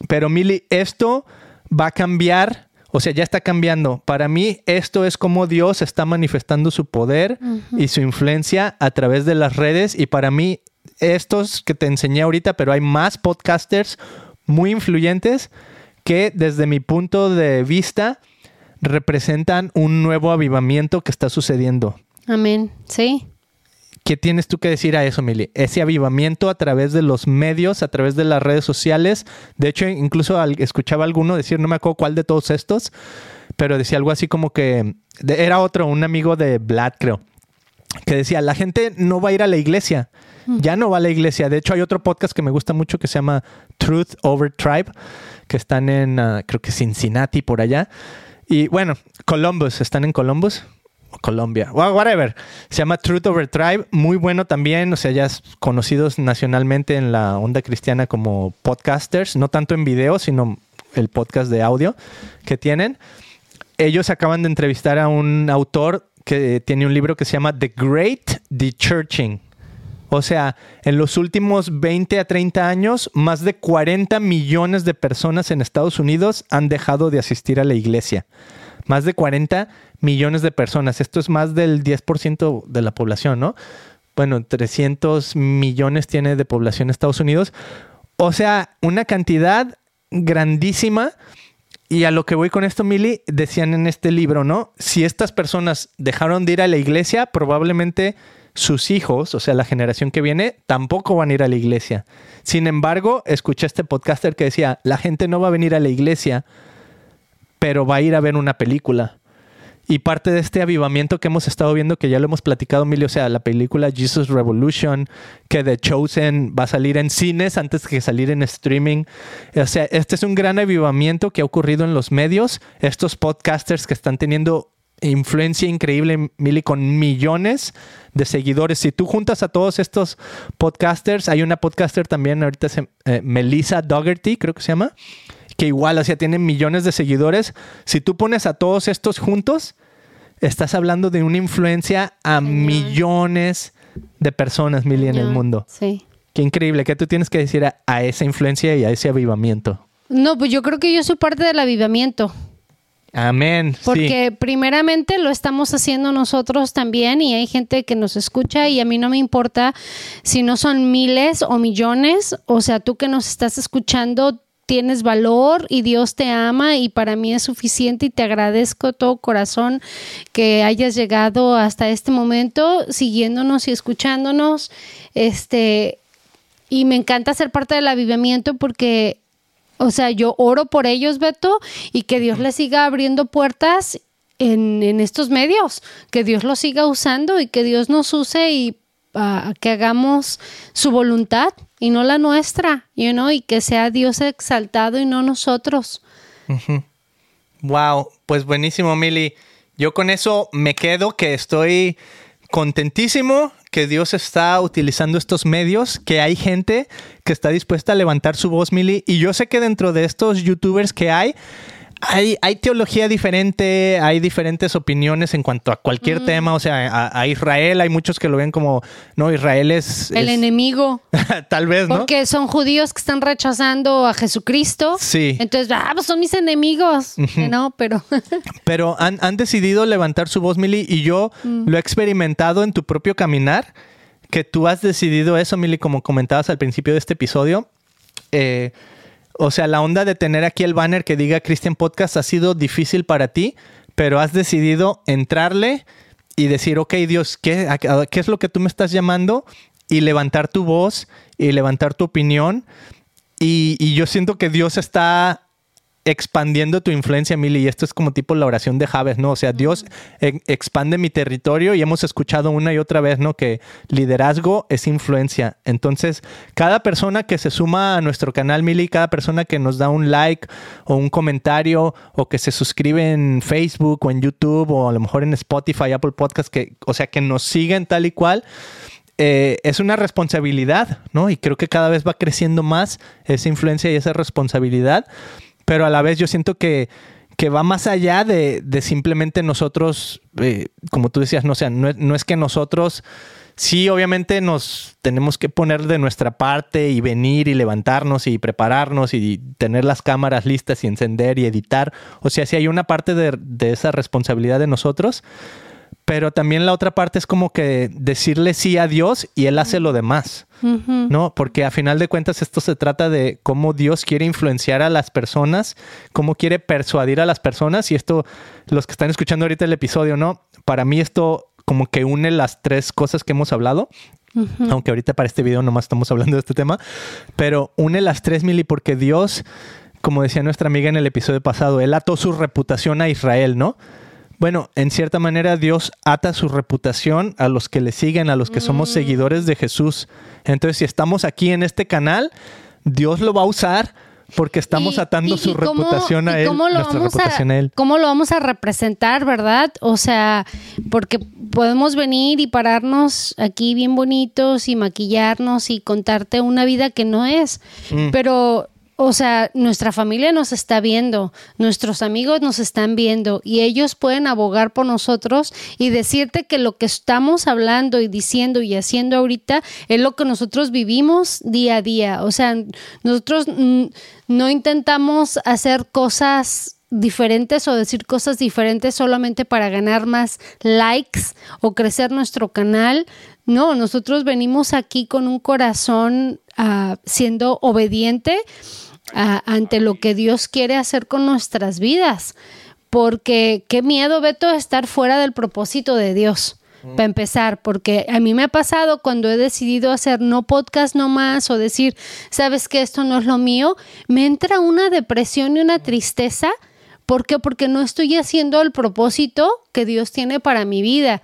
Pero Mili, esto va a cambiar, o sea, ya está cambiando. Para mí, esto es como Dios está manifestando su poder y su influencia a través de las redes. Y para mí, estos que te enseñé ahorita, pero hay más podcasters muy influyentes que desde mi punto de vista representan un nuevo avivamiento que está sucediendo. Amén. Sí. ¿Qué tienes tú que decir a eso, Mili? Ese avivamiento a través de los medios, a través de las redes sociales. De hecho, incluso escuchaba a alguno decir, no me acuerdo cuál de todos estos, pero decía algo así como que era otro, un amigo de Vlad, creo, que decía, la gente no va a ir a la iglesia. Ya no va a la iglesia. De hecho, hay otro podcast que me gusta mucho que se llama Truth Over Tribe, que están en, ah, creo que Cincinnati, por allá. Y bueno, Columbus, están en Columbus. Colombia, Wha- whatever. Se llama Truth Over Tribe, muy bueno también, o sea, ya conocidos nacionalmente en la onda cristiana como podcasters, no tanto en video, sino el podcast de audio que tienen. Ellos acaban de entrevistar a un autor que tiene un libro que se llama The Great Dechurching. O sea, en los últimos 20 a 30 años, más de 40 millones de personas en Estados Unidos han dejado de asistir a la iglesia. Más de 40 millones de personas. Esto es más del 10% de la población, ¿no? Bueno, 300 millones tiene de población Estados Unidos. O sea, una cantidad grandísima. Y a lo que voy con esto, Mili, decían en este libro, ¿no? Si estas personas dejaron de ir a la iglesia, probablemente sus hijos, o sea, la generación que viene, tampoco van a ir a la iglesia. Sin embargo, escuché este podcaster que decía, la gente no va a venir a la iglesia, pero va a ir a ver una película. Y parte de este avivamiento que hemos estado viendo, que ya lo hemos platicado, Emilio, o sea, la película Jesus Revolution, que The Chosen va a salir en cines antes que salir en streaming. O sea, este es un gran avivamiento que ha ocurrido en los medios. Estos podcasters que están teniendo influencia increíble, Mili, con millones de seguidores. Si tú juntas a todos estos podcasters, hay una podcaster también, ahorita se, eh, Melissa Dougherty, creo que se llama, que igual, o sea, tiene millones de seguidores. Si tú pones a todos estos juntos, estás hablando de una influencia a millones de personas, Mili, en el mundo. Sí. Qué increíble. ¿Qué tú tienes que decir a, a esa influencia y a ese avivamiento? No, pues yo creo que yo soy parte del avivamiento. Amén. Porque primeramente lo estamos haciendo nosotros también y hay gente que nos escucha y a mí no me importa si no son miles o millones, o sea, tú que nos estás escuchando tienes valor y Dios te ama y para mí es suficiente y te agradezco de todo corazón que hayas llegado hasta este momento siguiéndonos y escuchándonos. Este y me encanta ser parte del avivamiento porque o sea, yo oro por ellos, Beto, y que Dios les siga abriendo puertas en, en estos medios, que Dios los siga usando y que Dios nos use y ah, que hagamos su voluntad y no la nuestra, you know, y que sea Dios exaltado y no nosotros. Wow, pues buenísimo, Mili. Yo con eso me quedo, que estoy contentísimo que Dios está utilizando estos medios, que hay gente que está dispuesta a levantar su voz, Mili. Y yo sé que dentro de estos youtubers que hay, hay, hay teología diferente, hay diferentes opiniones en cuanto a cualquier tema. O sea, a, a Israel hay muchos que lo ven como, no, Israel es... El es- enemigo. [laughs] Tal vez, ¿no? Porque son judíos que están rechazando a Jesucristo. Sí. Entonces, ah, pues son mis enemigos. No, pero. [laughs] Pero han, han decidido levantar su voz, Mili, y yo lo he experimentado en tu propio caminar, que tú has decidido eso, Mili, como comentabas al principio de este episodio. Eh, o sea, la onda de tener aquí el banner que diga Christian Podcast ha sido difícil para ti, pero has decidido entrarle y decir, ok, Dios, ¿qué, ¿qué es lo que tú me estás llamando? Y levantar tu voz y levantar tu opinión. Y yo siento que Dios está expandiendo tu influencia, Mili, y esto es como tipo la oración de Javes, ¿no? O sea, Dios e- expande mi territorio y hemos escuchado una y otra vez, ¿no? Que liderazgo es influencia. Entonces, cada persona que se suma a nuestro canal, Mili, cada persona que nos da un like o un comentario o que se suscribe en Facebook o en YouTube o a lo mejor en Spotify, Apple Podcast, que, o sea, que nos siguen tal y cual, eh, es una responsabilidad, ¿no? Y creo que cada vez va creciendo más esa influencia y esa responsabilidad, pero a la vez yo siento que, que va más allá de, de simplemente nosotros, eh, como tú decías, no, sea, no, no es que nosotros, sí, obviamente nos tenemos que poner de nuestra parte y venir y levantarnos y prepararnos y tener las cámaras listas y encender y editar, o sea, sí hay una parte de, de esa responsabilidad de nosotros, pero también la otra parte es como que decirle sí a Dios y Él hace lo demás, ¿no? Porque a final de cuentas esto se trata de cómo Dios quiere influenciar a las personas, cómo quiere persuadir a las personas y esto, los que están escuchando ahorita el episodio, ¿no? Para mí esto como que une las tres cosas que hemos hablado. Aunque ahorita para este video nomás estamos hablando de este tema, pero une las tres mil y porque Dios, como decía nuestra amiga en el episodio pasado, él ató su reputación a Israel, ¿no? Bueno, en cierta manera Dios ata su reputación a los que le siguen, a los que somos seguidores de Jesús. Entonces, si estamos aquí en este canal, Dios lo va a usar porque estamos Y- atando y- su y cómo- reputación a él, cómo lo nuestra vamos reputación a, él. ¿Cómo lo vamos a representar, verdad? O sea, porque podemos venir y pararnos aquí bien bonitos y maquillarnos y contarte una vida que no es. Mm. Pero, o sea, nuestra familia nos está viendo, nuestros amigos nos están viendo y ellos pueden abogar por nosotros y decirte que lo que estamos hablando y diciendo y haciendo ahorita es lo que nosotros vivimos día a día. O sea, nosotros no intentamos hacer cosas diferentes o decir cosas diferentes solamente para ganar más likes o crecer nuestro canal. No, nosotros venimos aquí con un corazón ah, siendo obediente ante lo que Dios quiere hacer con nuestras vidas. Porque qué miedo, Beto, estar fuera del propósito de Dios. Para empezar, porque a mí me ha pasado cuando he decidido hacer no podcast no más o decir, sabes que esto no es lo mío, me entra una depresión y una tristeza. ¿Por qué? Porque no estoy haciendo el propósito que Dios tiene para mi vida.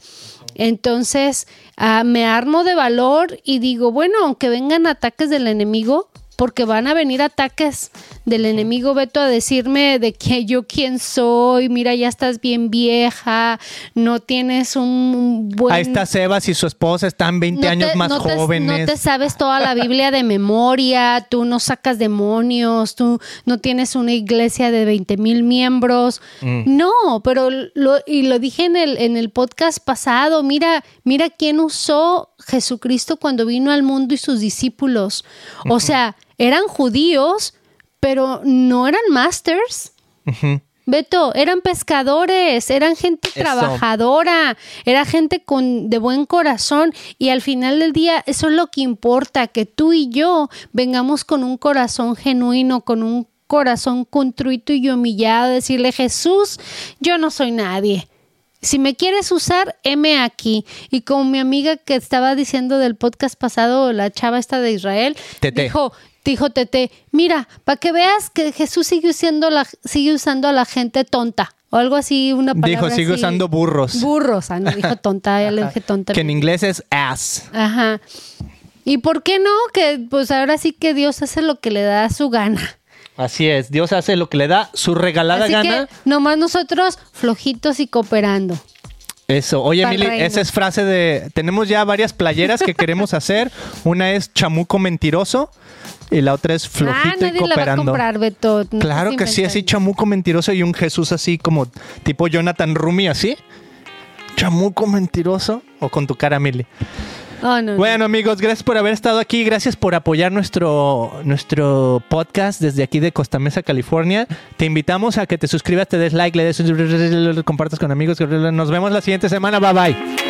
Entonces, ah, me armo de valor y digo, bueno, aunque vengan ataques del enemigo, porque van a venir ataques del enemigo Beto a decirme de que yo quién soy, mira, ya estás bien vieja, no tienes un buen... Ahí está Sebas y su esposa están 20 No años más no te- jóvenes. no te sabes toda la Biblia de memoria, tú no sacas demonios, tú no tienes una iglesia de 20 mil miembros. Mm. No, pero lo, y lo dije en el, en el podcast pasado, mira, mira quién usó Jesucristo cuando vino al mundo y sus discípulos. O sea, eran judíos, pero no eran masters. Beto, eran pescadores, eran gente Eso. trabajadora, era gente con de buen corazón y al final del día eso es lo que importa, que tú y yo vengamos con un corazón genuino, con un corazón contrito y humillado, decirle Jesús, yo no soy nadie. Si me quieres usar, heme aquí. Y como mi amiga que estaba diciendo del podcast pasado, la chava esta de Israel, Tete. dijo, dijo Tete, mira, para que veas que Jesús sigue usando, la, sigue usando a la gente tonta. O algo así, una palabra Dijo, sigue así. usando burros. Burros, ah, no dijo [laughs] tonta, ya le dije tonta. que en inglés es ass. Ajá. ¿Y por qué no? Que pues ahora sí que Dios hace lo que le da su gana. Así es, Dios hace lo que le da su regalada Así gana. que nomás nosotros flojitos y cooperando. Eso. Oye, Emily, esa es frase de. Tenemos ya varias playeras que queremos hacer. Una es chamuco mentiroso y la otra es ah, flojito y nadie la va a cooperando. comprar, Beto. No Claro que sí, así chamuco mentiroso y un Jesús así como tipo Jonathan Rumi, así. Chamuco mentiroso o con tu cara, Emily. Oh, no, no. Bueno, amigos, gracias por haber estado aquí. Gracias por apoyar nuestro, nuestro podcast desde aquí de Costa Mesa, California. Te invitamos a que te suscribas, te des like, le des, compartas con amigos. Nos vemos la siguiente semana. Bye bye.